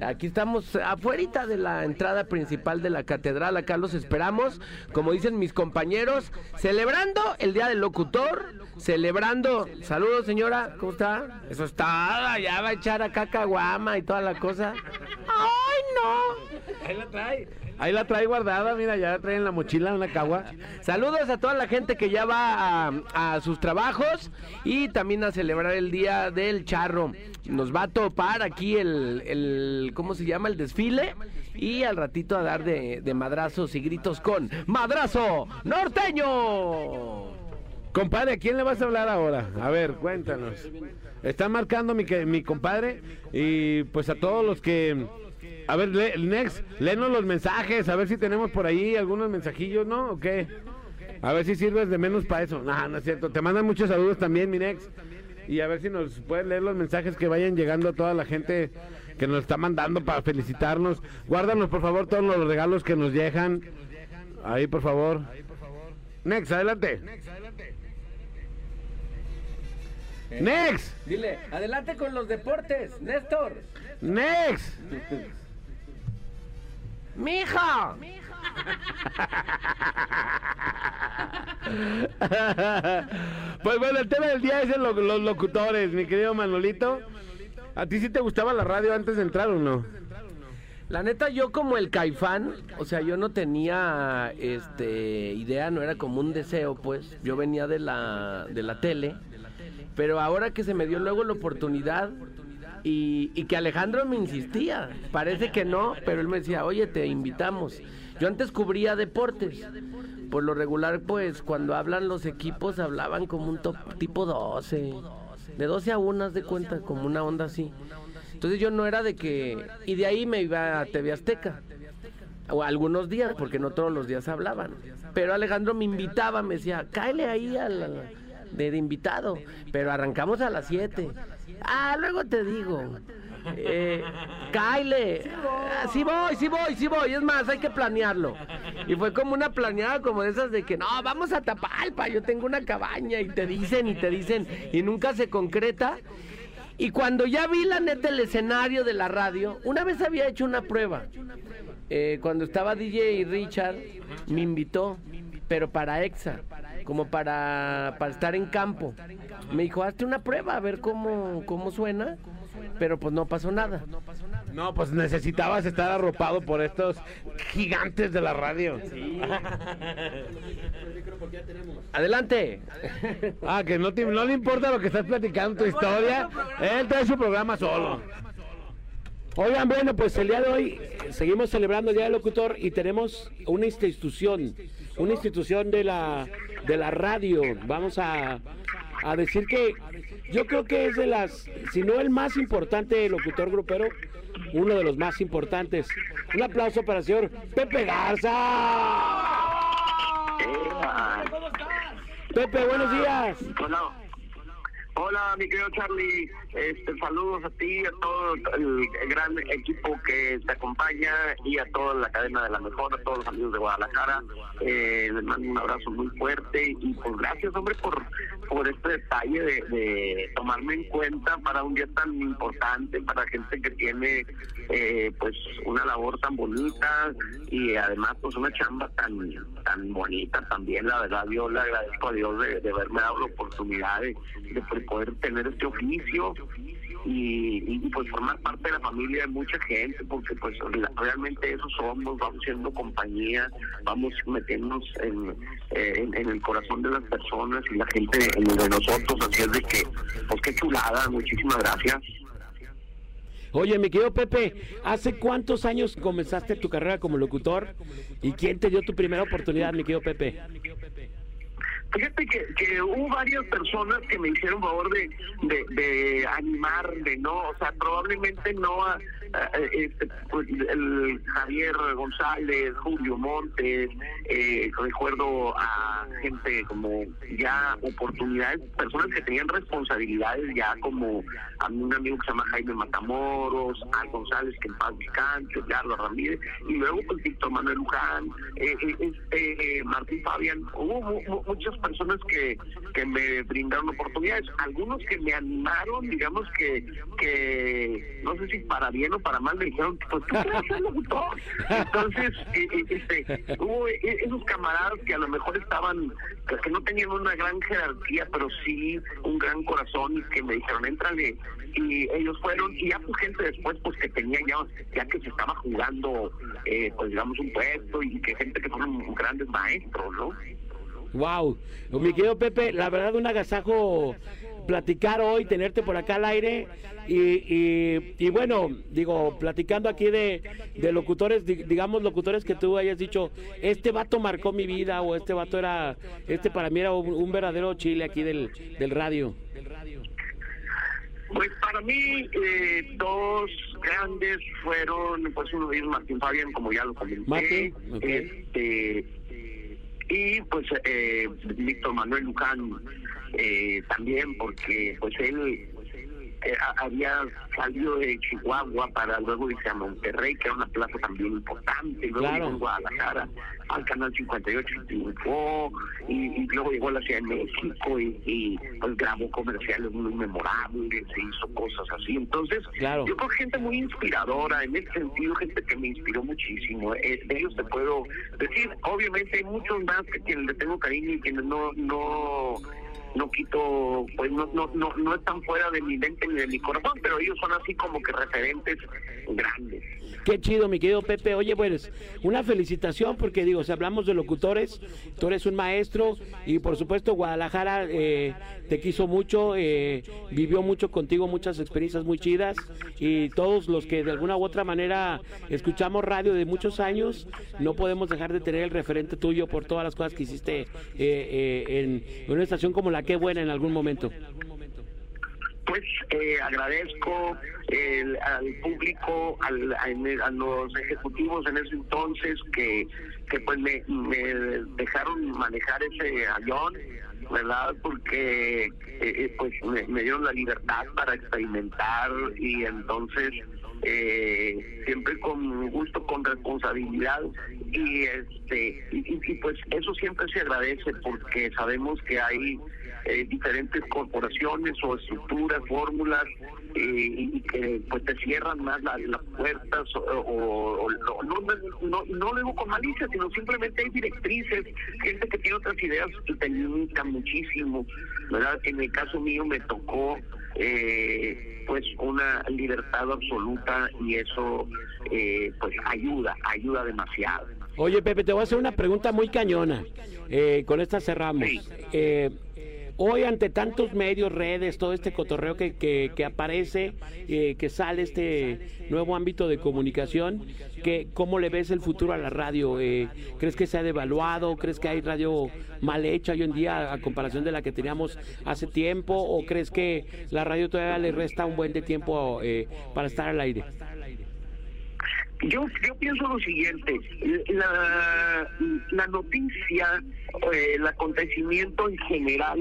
Aquí estamos afuera de la entrada principal de la catedral. Acá los esperamos, como dicen mis compañeros, celebrando el Día del Locutor, celebrando. Saludos, señora, ¿cómo está? Eso está, ya va a echar acá caguama y toda la cosa. ¡Ay, no! Ahí la trae. Ahí la trae guardada, mira, ya la trae en la mochila una cagua. Saludos a toda la gente que ya va a, sus trabajos y también a celebrar el Día del Charro. Nos va a topar aquí el, el ¿cómo se llama? El desfile y al ratito a dar de, de madrazos y gritos con Madrazo Norteño. Compadre, ¿a quién le vas a hablar ahora? A ver, cuéntanos. Está marcando mi, mi compadre y pues a todos los que... A ver, le- Next, léenos los mensajes, a ver si tenemos por ahí algunos mensajillos, ¿no? ¿O qué? A ver si sirves de menos para eso. No, no es cierto. Te mandan muchos saludos también, mi Next. Y a ver si nos puedes leer los mensajes que vayan llegando a toda la gente que nos está mandando para felicitarnos. Guárdanos, por favor, todos los regalos que nos llegan. Ahí, por favor. Next, adelante. Next, Dile, adelante con los deportes, Néstor. next. ¡Mija! pues bueno, el tema del día es el lo- los locutores, mi querido Manolito. ¿A ti sí te gustaba la radio antes de entrar o no? La neta, yo como el caifán, o sea, yo no tenía este idea, no era como un deseo, pues. Yo venía de la, de la tele. Pero ahora que se me dio luego la oportunidad y, y que Alejandro me insistía, parece que no, pero él me decía, oye, te invitamos. Yo antes cubría deportes. Por lo regular, pues, cuando hablan los equipos, hablaban como un top, tipo 12. De 12 a 1, haz de cuenta, como una onda así. Entonces yo no era de que... Y de ahí me iba a TV Azteca. O algunos días, porque no todos los días hablaban. Pero Alejandro me invitaba, me decía, cáele ahí al- de, de invitado. Pero arrancamos a las 7. Ah, luego te digo. Eh, cáele. Ah, sí voy, sí voy, sí voy. Es más, hay que planearlo. Y fue como una planeada como de esas de que, no, vamos a Tapalpa, yo tengo una cabaña. Y te dicen y te dicen. Y nunca se concreta. Y cuando ya vi la neta el escenario de la radio, una vez había hecho una prueba. Eh, cuando estaba DJ Richard, me invitó, pero para EXA, como para, para estar en campo. Me dijo, hazte una prueba, a ver cómo, cómo suena. Pero pues no pasó nada. No, pues necesitabas estar arropado por estos gigantes de la radio. Adelante. Ah, que no, te- no le importa lo que estás platicando, tu historia. Él trae su programa solo. Oigan, bueno, pues el día de hoy eh, seguimos celebrando el Día del Locutor y tenemos una institución, una institución de la, de la radio. Vamos a, a decir que yo creo que es de las, si no el más importante locutor grupero, uno de los más importantes. Un aplauso para el señor Pepe Garza. Pepe, buenos días. Hola. Hola, mi querido Charlie. Este, saludos a ti, a todo el, gran equipo que te acompaña y a toda la cadena de la mejor, a todos los amigos de Guadalajara. Eh, les mando un abrazo muy fuerte y pues gracias, hombre, por, por este detalle de, tomarme en cuenta para un día tan importante, para gente que tiene eh, pues una labor tan bonita y además pues una chamba tan tan bonita también, la verdad yo le agradezco a Dios de, haberme dado la oportunidad de poder tener este oficio y, y, pues formar parte de la familia de mucha gente, porque pues realmente eso somos, vamos siendo compañía, vamos metiéndonos en, en, el corazón de las personas y la gente en de nosotros, así es de que, pues qué chulada, muchísimas gracias. Oye, mi querido Pepe, ¿hace cuántos años comenzaste tu carrera como locutor? ¿Y quién te dio tu primera oportunidad, mi querido Pepe? Fíjate que, que hubo varias personas que me hicieron favor de, de, de animarme, ¿no? O sea, probablemente no a, a- este, pues, el Javier González, Julio Montes, eh, recuerdo a gente como ya oportunidades, personas que tenían responsabilidades ya como a un amigo que se llama Jaime Matamoros, Al González que en paz descanse, Carlos Ramírez, y luego pues Víctor Manuel Luján, eh, eh, este, eh, Martín Fabián, hubo mu- muchas personas que, que me brindaron oportunidades, algunos que me animaron, digamos que, que no sé si para bien o para mal, me dijeron, pues tú ser locutor. Entonces, este, hubo eh, esos camaradas que a lo mejor estaban, que, no tenían una gran jerarquía, pero sí un gran corazón y que me dijeron, éntrale. Y ellos fueron, y ya pues gente después, pues que tenía ya, ya que se estaba jugando, eh, pues digamos, un puesto y que gente que fueron grandes maestros, ¿no? Wow, mi querido Pepe, la verdad un agasajo platicar hoy, tenerte por acá al aire y, y, y bueno, digo, platicando aquí de, de locutores, di- digamos locutores que tú hayas dicho, este vato marcó mi vida o este vato era, este para mí era un, un verdadero chile aquí del, del radio. Pues para mí, eh, dos grandes fueron, pues uno de ellos Martín Fabián, como ya lo comenté. Martín, ok. este, y pues eh, Víctor Manuel Luján eh, también, porque pues él eh, a- había salido de Chihuahua para luego irse a Monterrey, que era una plaza también importante, luego Claro. llegó en Guadalajara al Canal 58 y triunfó, y, y luego llegó a la Ciudad de México y, y, pues grabó comerciales muy memorables, se hizo cosas así. Entonces, Claro. yo creo gente muy inspiradora, en ese sentido, gente que me inspiró muchísimo. Eh, de ellos te puedo decir, obviamente hay muchos más que quienes le tengo cariño y quienes no, no, no quito, pues no, no, no, no están fuera de mi mente ni de mi corazón, pero ellos son así como que referentes grandes. Qué chido, mi querido Pepe. Oye, pues, una felicitación porque digo, si hablamos de locutores, tú eres un maestro y por supuesto Guadalajara eh, te quiso mucho, eh, vivió mucho contigo, muchas experiencias muy chidas y todos los que de alguna u otra manera escuchamos radio de muchos años, no podemos dejar de tener el referente tuyo por todas las cosas que hiciste eh, eh, en, una estación como la que buena en algún momento. Pues eh, agradezco el- al público, al- a, a los ejecutivos en ese entonces que, que pues me, me dejaron manejar ese avión, ¿verdad? Porque eh, eh, pues me, dieron la libertad para experimentar y entonces eh, siempre con gusto, con responsabilidad y este y, pues eso siempre se agradece porque sabemos que hay eh, diferentes corporaciones o estructuras, fórmulas eh, y que pues te cierran más la- las puertas o, o- o- no, no, no, no lo digo con malicia, sino simplemente hay directrices, gente que tiene otras ideas y te limitan muchísimo, ¿verdad? En el caso mío me tocó eh, pues una libertad absoluta y eso eh, pues ayuda, ayuda demasiado. Oye, Pepe, te voy a hacer una pregunta muy cañona. Eh, con esta cerramos. Eh, hoy, ante tantos medios, redes, todo este cotorreo que, que, que aparece, eh, que sale este nuevo ámbito de comunicación, que, ¿cómo le ves el futuro a la radio? Eh, ¿Crees que se ha devaluado? ¿Crees que hay radio mal hecha hoy en día a comparación de la que teníamos hace tiempo? ¿O crees que la radio todavía le resta un buen de tiempo eh, para estar al aire? Yo, yo pienso lo siguiente, la, la noticia, eh, el acontecimiento en general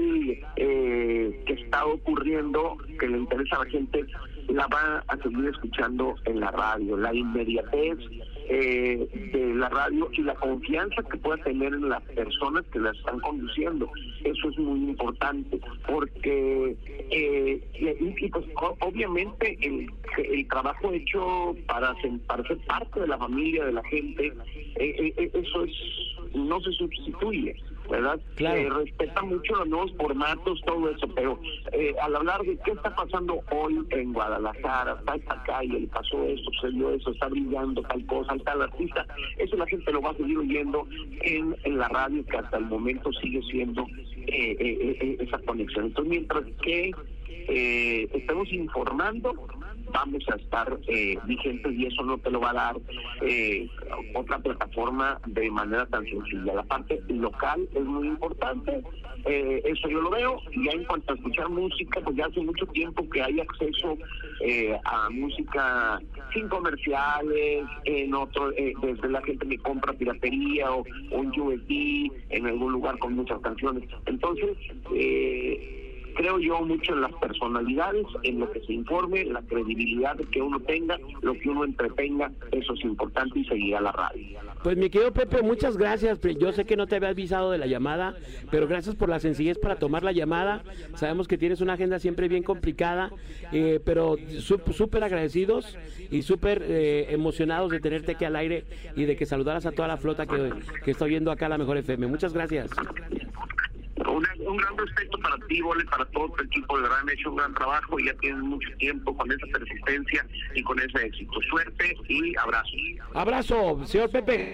eh, que está ocurriendo, que le interesa a la gente, la va a seguir escuchando en la radio. La inmediatez eh, de la radio y la confianza que pueda tener en las personas que la están conduciendo. Eso es muy importante, porque eh, y, pues, obviamente el, el trabajo hecho para ser, para ser parte de la familia, de la gente, eh, eh, eh, eso es no se sustituye. ¿Verdad? Claro. Eh, respeta mucho los nuevos formatos, todo eso, pero eh, al hablar de qué está pasando hoy en Guadalajara, está esta calle, le pasó esto, sucedió eso, está brillando tal cosa, tal artista, eso la gente lo va a seguir oyendo en, en la radio, que hasta el momento sigue siendo eh, eh, eh, esa conexión. Entonces, mientras que eh, estemos informando, vamos a estar eh, vigentes y eso no te lo va a dar eh, otra plataforma de manera tan sencilla. La parte local es muy importante, eh, eso yo lo veo, y ya en cuanto a escuchar música, pues ya hace mucho tiempo que hay acceso eh, a música sin comerciales, en otro, eh, desde la gente que compra piratería o, un USB en algún lugar con muchas canciones. Entonces, eh, creo yo mucho en las personalidades, en lo que se informe, la credibilidad que uno tenga, lo que uno entretenga, eso es importante y seguir a la radio. Pues mi querido Pepe, muchas gracias. Yo sé que no te había avisado de la llamada, pero gracias por la sencillez para tomar la llamada. Sabemos que tienes una agenda siempre bien complicada, eh, pero sú- súper agradecidos y súper eh, emocionados de tenerte aquí al aire y de que saludaras a toda la flota que, que está oyendo acá la Mejor FM. Muchas gracias. Una- un gran respeto para ti, Vole, para todo tu equipo, de verdad han hecho un gran trabajo y ya tienen mucho tiempo con esa persistencia y con ese éxito. Suerte y abrazos. Abrazo, señor Pepe.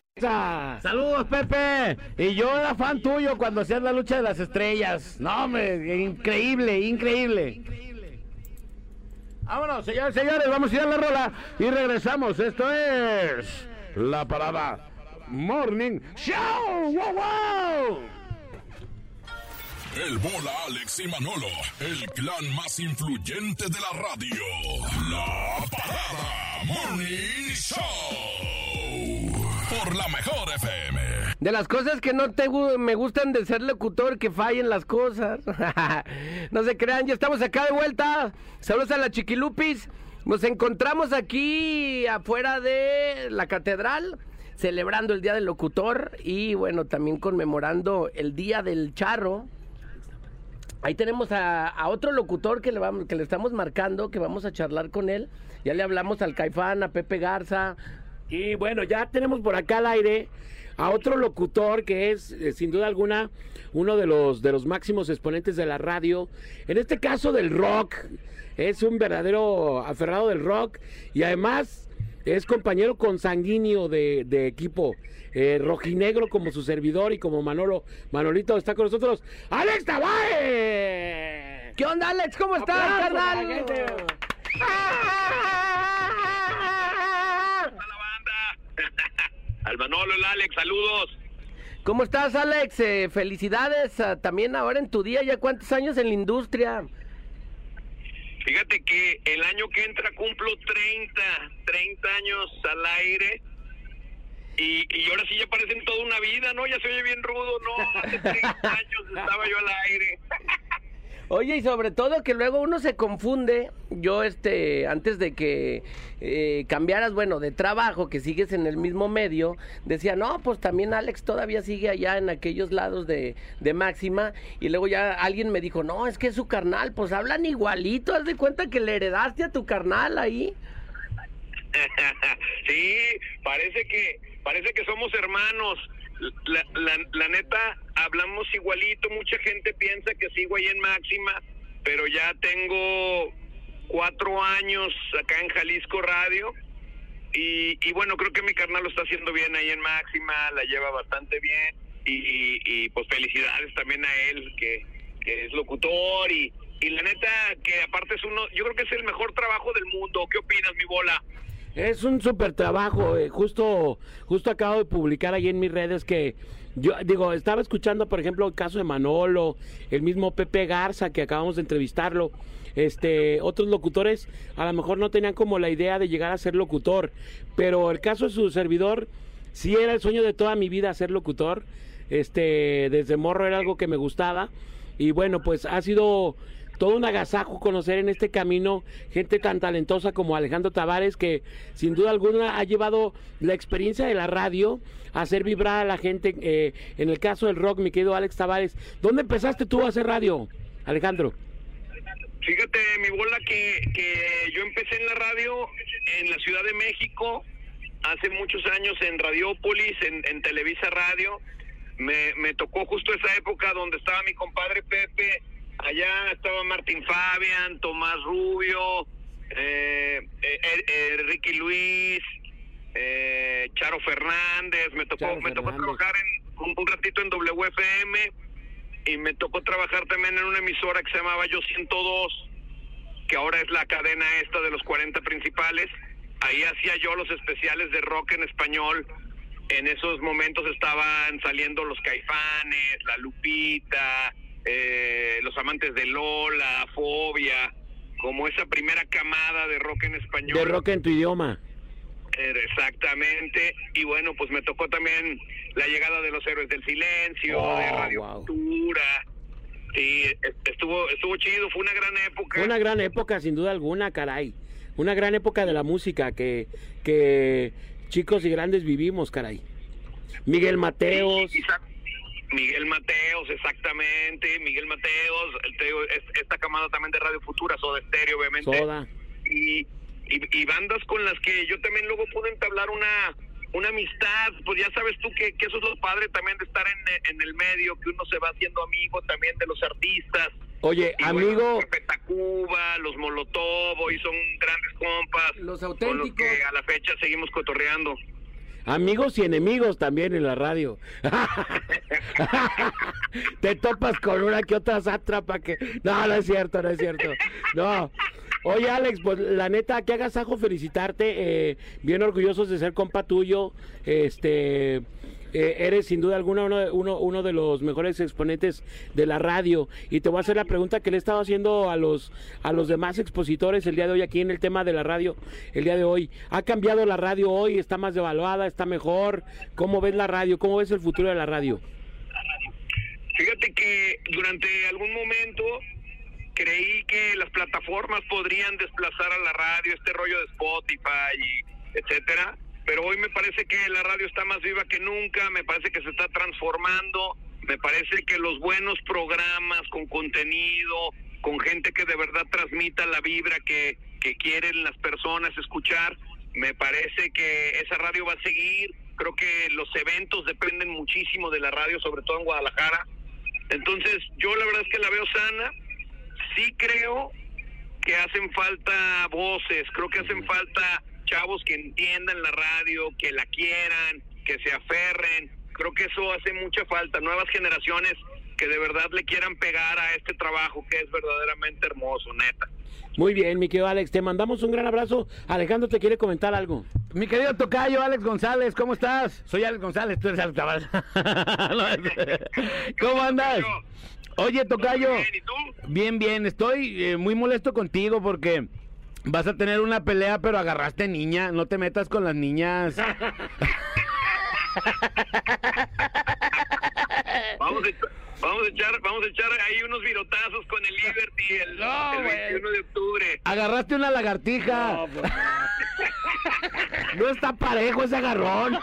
Saludos, Pepe. Y yo era fan tuyo cuando hacías la lucha de las estrellas. No, hombre, increíble, increíble. Vámonos, señores, señores, vamos a ir a la rola y regresamos. Esto es la parada Morning Show. ¡Wow, wow! El bola Alex y Manolo, el clan más influyente de la radio. La parada Morning Show. Por la mejor FM. De las cosas que no te me gustan de ser locutor, que fallen las cosas. no se crean, ya estamos acá de vuelta. Saludos a la Chiquilupis. Nos encontramos aquí afuera de la catedral, celebrando el Día del Locutor y bueno, también conmemorando el Día del Charro. Ahí tenemos a, otro locutor que le, vamos, que le estamos marcando, que vamos a charlar con él. Ya le hablamos al Caifán, a Pepe Garza. Y bueno, ya tenemos por acá al aire a otro locutor que es, eh, sin duda alguna, uno de los, de los máximos exponentes de la radio. En este caso del rock. Es un verdadero aferrado del rock. Y además es compañero consanguíneo de equipo. Eh, rojinegro como su servidor y como Manolo. Manolito está con nosotros. ¡Alex Tavares! ¿Qué onda, Alex? ¿Cómo estás, carnal? Al Manolo, el Alex, saludos. ¿Cómo estás, Alex? Eh, felicidades ah, también ahora en tu día. ¿Ya cuántos años en la industria? Fíjate que el año que entra cumplo 30, 30 años al aire. Y, y ahora sí ya parecen toda una vida, ¿no? Ya se oye bien rudo, ¿no? Hace 30 años estaba yo al aire. Oye, y sobre todo que luego uno se confunde. Yo, este, antes de que eh, cambiaras, bueno, de trabajo, que sigues en el mismo medio, decía, no, pues también Alex todavía sigue allá en aquellos lados de, de Máxima. Y luego ya alguien me dijo, no, es que es su carnal, pues hablan igualito, haz de cuenta que le heredaste a tu carnal ahí. sí, parece que parece que somos hermanos. La, la, la neta, hablamos igualito. Mucha gente piensa que sigo ahí en Máxima, pero ya tengo cuatro años acá en Jalisco Radio. Y, bueno, creo que mi carnal lo está haciendo bien ahí en Máxima, la lleva bastante bien. Y, y- y, pues felicidades también a él, que, que es locutor. Y, y la neta, que aparte es uno, yo creo que es el mejor trabajo del mundo. ¿Qué opinas, mi bola? Es un súper trabajo. eh, Justo, justo acabo de publicar ahí en mis redes que yo digo, estaba escuchando, por ejemplo, el caso de Manolo, el mismo Pepe Garza que acabamos de entrevistarlo. Este, otros locutores a lo mejor no tenían como la idea de llegar a ser locutor, pero el caso de su servidor sí era el sueño de toda mi vida ser locutor. Este, desde morro era algo que me gustaba y bueno, pues ha sido todo un agasajo conocer en este camino gente tan talentosa como Alejandro Tavares que sin duda alguna ha llevado la experiencia de la radio a hacer vibrar a la gente. eh, en el caso del rock, mi querido Alex Tavares, ¿dónde empezaste tú a hacer radio, Alejandro? Fíjate, mi bola, que, que yo empecé en la radio en la Ciudad de México hace muchos años en Radiópolis, en, Televisa Radio. me, me tocó justo esa época donde estaba mi compadre Pepe, allá estaba Martín Fabian, Tomás Rubio, eh, eh, eh, Ricky Luis, eh, Charo Fernández, me tocó, Charo me tocó Fernández. trabajar en, un, un ratito en WFM y me tocó trabajar también en una emisora que se llamaba Yo 102, que ahora es la cadena esta de los 40 principales. Ahí hacía yo los especiales de rock en español. En esos momentos estaban saliendo los Caifanes, La Lupita, eh, los amantes de Lola, Fobia, como esa primera camada de rock en español. De rock en tu idioma. Eh, Exactamente. Y bueno, pues me tocó también la llegada de los héroes del silencio, Oh, de Radio wow. Futura. Sí, est- estuvo, estuvo chido, fue una gran época. Una gran época, sin duda alguna, caray. Una gran época de la música que, que chicos y grandes vivimos, caray. Miguel Mateos. Miguel Mateos, exactamente. Miguel Mateos, te digo, es- esta camada también de Radio Futura, Soda Stereo, obviamente. Soda. y, y, y bandas con las que yo también luego pude entablar una una amistad, pues ya sabes tú que, que eso es lo padre también de estar en, en el medio, que uno se va haciendo amigo también de los artistas. Oye, Y bueno, amigo, Pepe Tacuba, los Molotov, hoy son grandes compas. Los Con los auténticos. que a la fecha seguimos cotorreando. Amigos y enemigos también en la radio. Te topas con una que otra sátrapa que... No, no es cierto, no es cierto. No. Oye, Alex, pues la neta, que hagas ajo felicitarte. eh, bien orgullosos de ser compa tuyo. Este... eh, eres sin duda alguna uno, uno, uno de los mejores exponentes de la radio. Y te voy a hacer la pregunta que le he estado haciendo a los a los demás expositores el día de hoy aquí en el tema de la radio el día de hoy. Ha cambiado la radio hoy está más devaluada está mejor cómo ves la radio cómo ves el futuro de la radio Fíjate que durante algún momento creí que las plataformas podrían desplazar a la radio, este rollo de Spotify, y etcétera. Pero hoy me parece que la radio está más viva que nunca, me parece que se está transformando, me parece que los buenos programas con contenido, con gente que de verdad transmita la vibra que, que quieren las personas escuchar, me parece que esa radio va a seguir. Creo que los eventos dependen muchísimo de la radio, sobre todo en Guadalajara. Entonces, yo la verdad es que la veo sana. Sí creo que hacen falta voces, creo que hacen falta chavos que entiendan la radio, que la quieran, que se aferren. Creo que eso hace mucha falta. Nuevas generaciones que de verdad le quieran pegar a este trabajo que es verdaderamente hermoso, neta. muy bien mi querido Alex te mandamos un gran abrazo Alejandro te quiere comentar algo Mi querido Tocayo, Alex González, ¿cómo estás? Soy Alex González, tú eres Alex Cabal. ¿Cómo andas? Oye, Tocayo. Bien, ¿y tú? Bien, bien, estoy eh, muy molesto contigo porque vas a tener una pelea, pero agarraste niña. No te metas con las niñas. Vamos vamos a echar, vamos a echar ahí unos virotazos con el Liberty el, No, el güey. 21 de octubre. Agarraste una lagartija. No está parejo ese agarrón.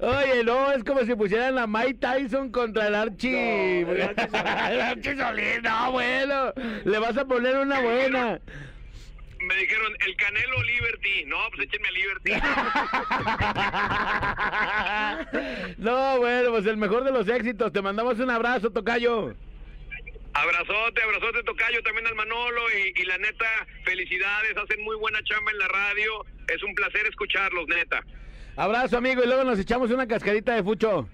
Oye, no, es como si pusieran a Mike Tyson contra el Archie. No, el Archie Solís. el Archie Solís, no, bueno. Le vas a poner una buena. Me dijeron, el Canelo Liberty. No, pues échenme a Liberty. No, bueno, pues el mejor de los éxitos. Te mandamos un abrazo, Tocayo. Abrazote, abrazote Tocayo, también al Manolo y, y la neta, felicidades, hacen muy buena chamba en la radio. Es un placer escucharlos, neta. Abrazo, amigo, y luego nos echamos una cascadita de fucho.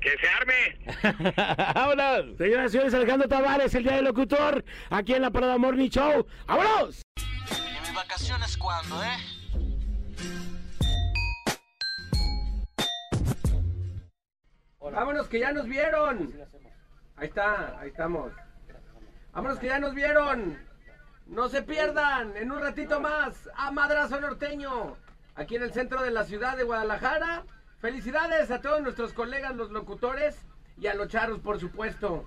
Que se arme. ¡Vámonos! señoras y señores Alejandro Tavares el día del locutor aquí en la Parada Morning Show ¡vámonos! ¿Y mis vacaciones cuándo, eh? Vámonos que ya nos vieron. Ahí está, ahí estamos. Vámonos que ya nos vieron. No se pierdan en un ratito más a Madrazo Norteño, aquí en el centro de la ciudad de Guadalajara. Felicidades a todos nuestros colegas, los locutores, y a los charros, por supuesto.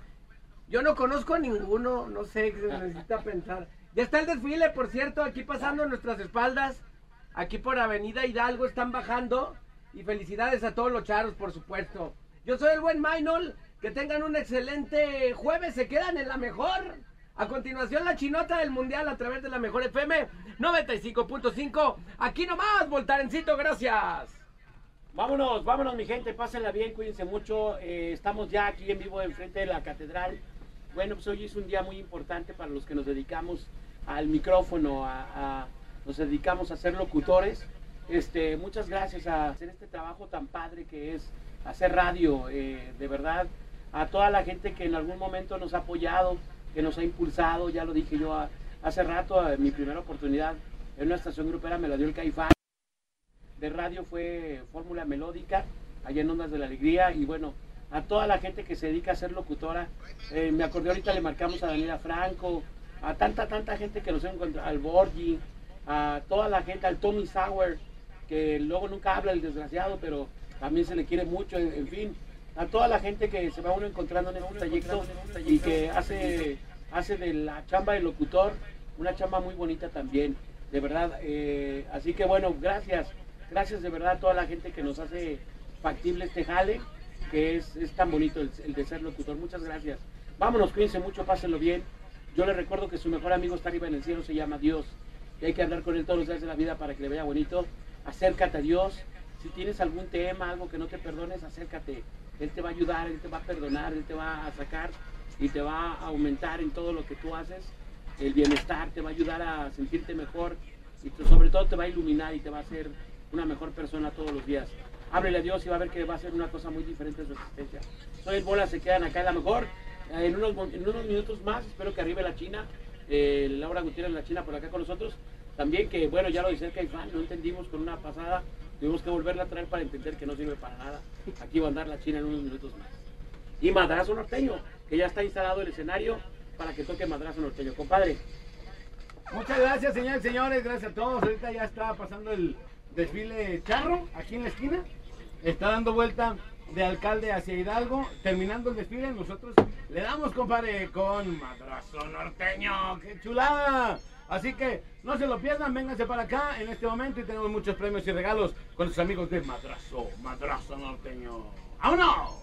Yo no conozco a ninguno, no sé, se necesita pensar. Ya está el desfile, por cierto, aquí pasando a nuestras espaldas. Aquí por Avenida Hidalgo están bajando. Y felicidades a todos los charros, por supuesto. Yo soy el buen Maynol. Que tengan un excelente jueves. Se quedan en la mejor. A continuación, la chinota del mundial a través de la mejor FM 95.5. Aquí nomás, Voltarencito, gracias. Vámonos, vámonos mi gente, pásenla bien, cuídense mucho. eh, estamos ya aquí en vivo enfrente de la catedral. Bueno, pues hoy es un día muy importante para los que nos dedicamos al micrófono, a, nos dedicamos a ser locutores. Este, muchas gracias a hacer este trabajo tan padre que es hacer radio, eh, de verdad, a toda la gente que en algún momento nos ha apoyado, que nos ha impulsado, ya lo dije yo a- hace rato, mi primera oportunidad en una estación grupera me la dio el Caifán de radio fue Fórmula Melódica, allá en Ondas de la Alegría, y bueno, a toda la gente que se dedica a ser locutora, eh, me acordé ahorita le marcamos a Daniela Franco, a tanta, tanta gente que nos encuentra, al Borgi, a toda la gente, al Tommy Sauer, que luego nunca habla el desgraciado, pero también se le quiere mucho, en, fin, a toda la gente que se va uno encontrando en este trayecto y que hace, hace de la chamba de locutor una chamba muy bonita también, de verdad. eh, así que bueno, gracias, gracias de verdad a toda la gente que nos hace factible este jale, que es, es tan bonito el, el de ser locutor. Muchas gracias. Vámonos, cuídense mucho, pásenlo bien. Yo les recuerdo que su mejor amigo está arriba en el cielo, se llama Dios. Y hay que hablar con él todos los días de la vida para que le vaya bonito. Acércate a Dios. Si tienes algún tema, algo que no te perdones, acércate. Él te va a ayudar, Él te va a perdonar, Él te va a sacar y te va a aumentar en todo lo que tú haces. El bienestar te va a ayudar a sentirte mejor y sobre todo te va a iluminar y te va a hacer una mejor persona todos los días. Háblele a Dios y va a ver que va a ser una cosa muy diferente en su existencia. Soy el Bola, se quedan acá en la mejor. Eh, En unos, minutos más, espero que arribe la China, eh, Laura Gutiérrez la China por acá con nosotros. También que, bueno, ya lo dice el Caifán, no entendimos con una pasada, tuvimos que volverla a traer para entender que no sirve para nada. Aquí va a andar la China en unos minutos más. Y Madrazo Norteño, que ya está instalado el escenario para que toque Madrazo Norteño. Compadre, Muchas gracias, señores señores. Gracias a todos. Ahorita ya está pasando el desfile charro aquí en la esquina. Está dando vuelta de alcalde hacia Hidalgo. Terminando el desfile, nosotros le damos, compadre, con madrazo norteño. ¡Qué chulada! Así que no se lo pierdan, vénganse para acá en este momento y tenemos muchos premios y regalos con sus amigos de Madrazo, Madrazo Norteño. ¡Vámonos!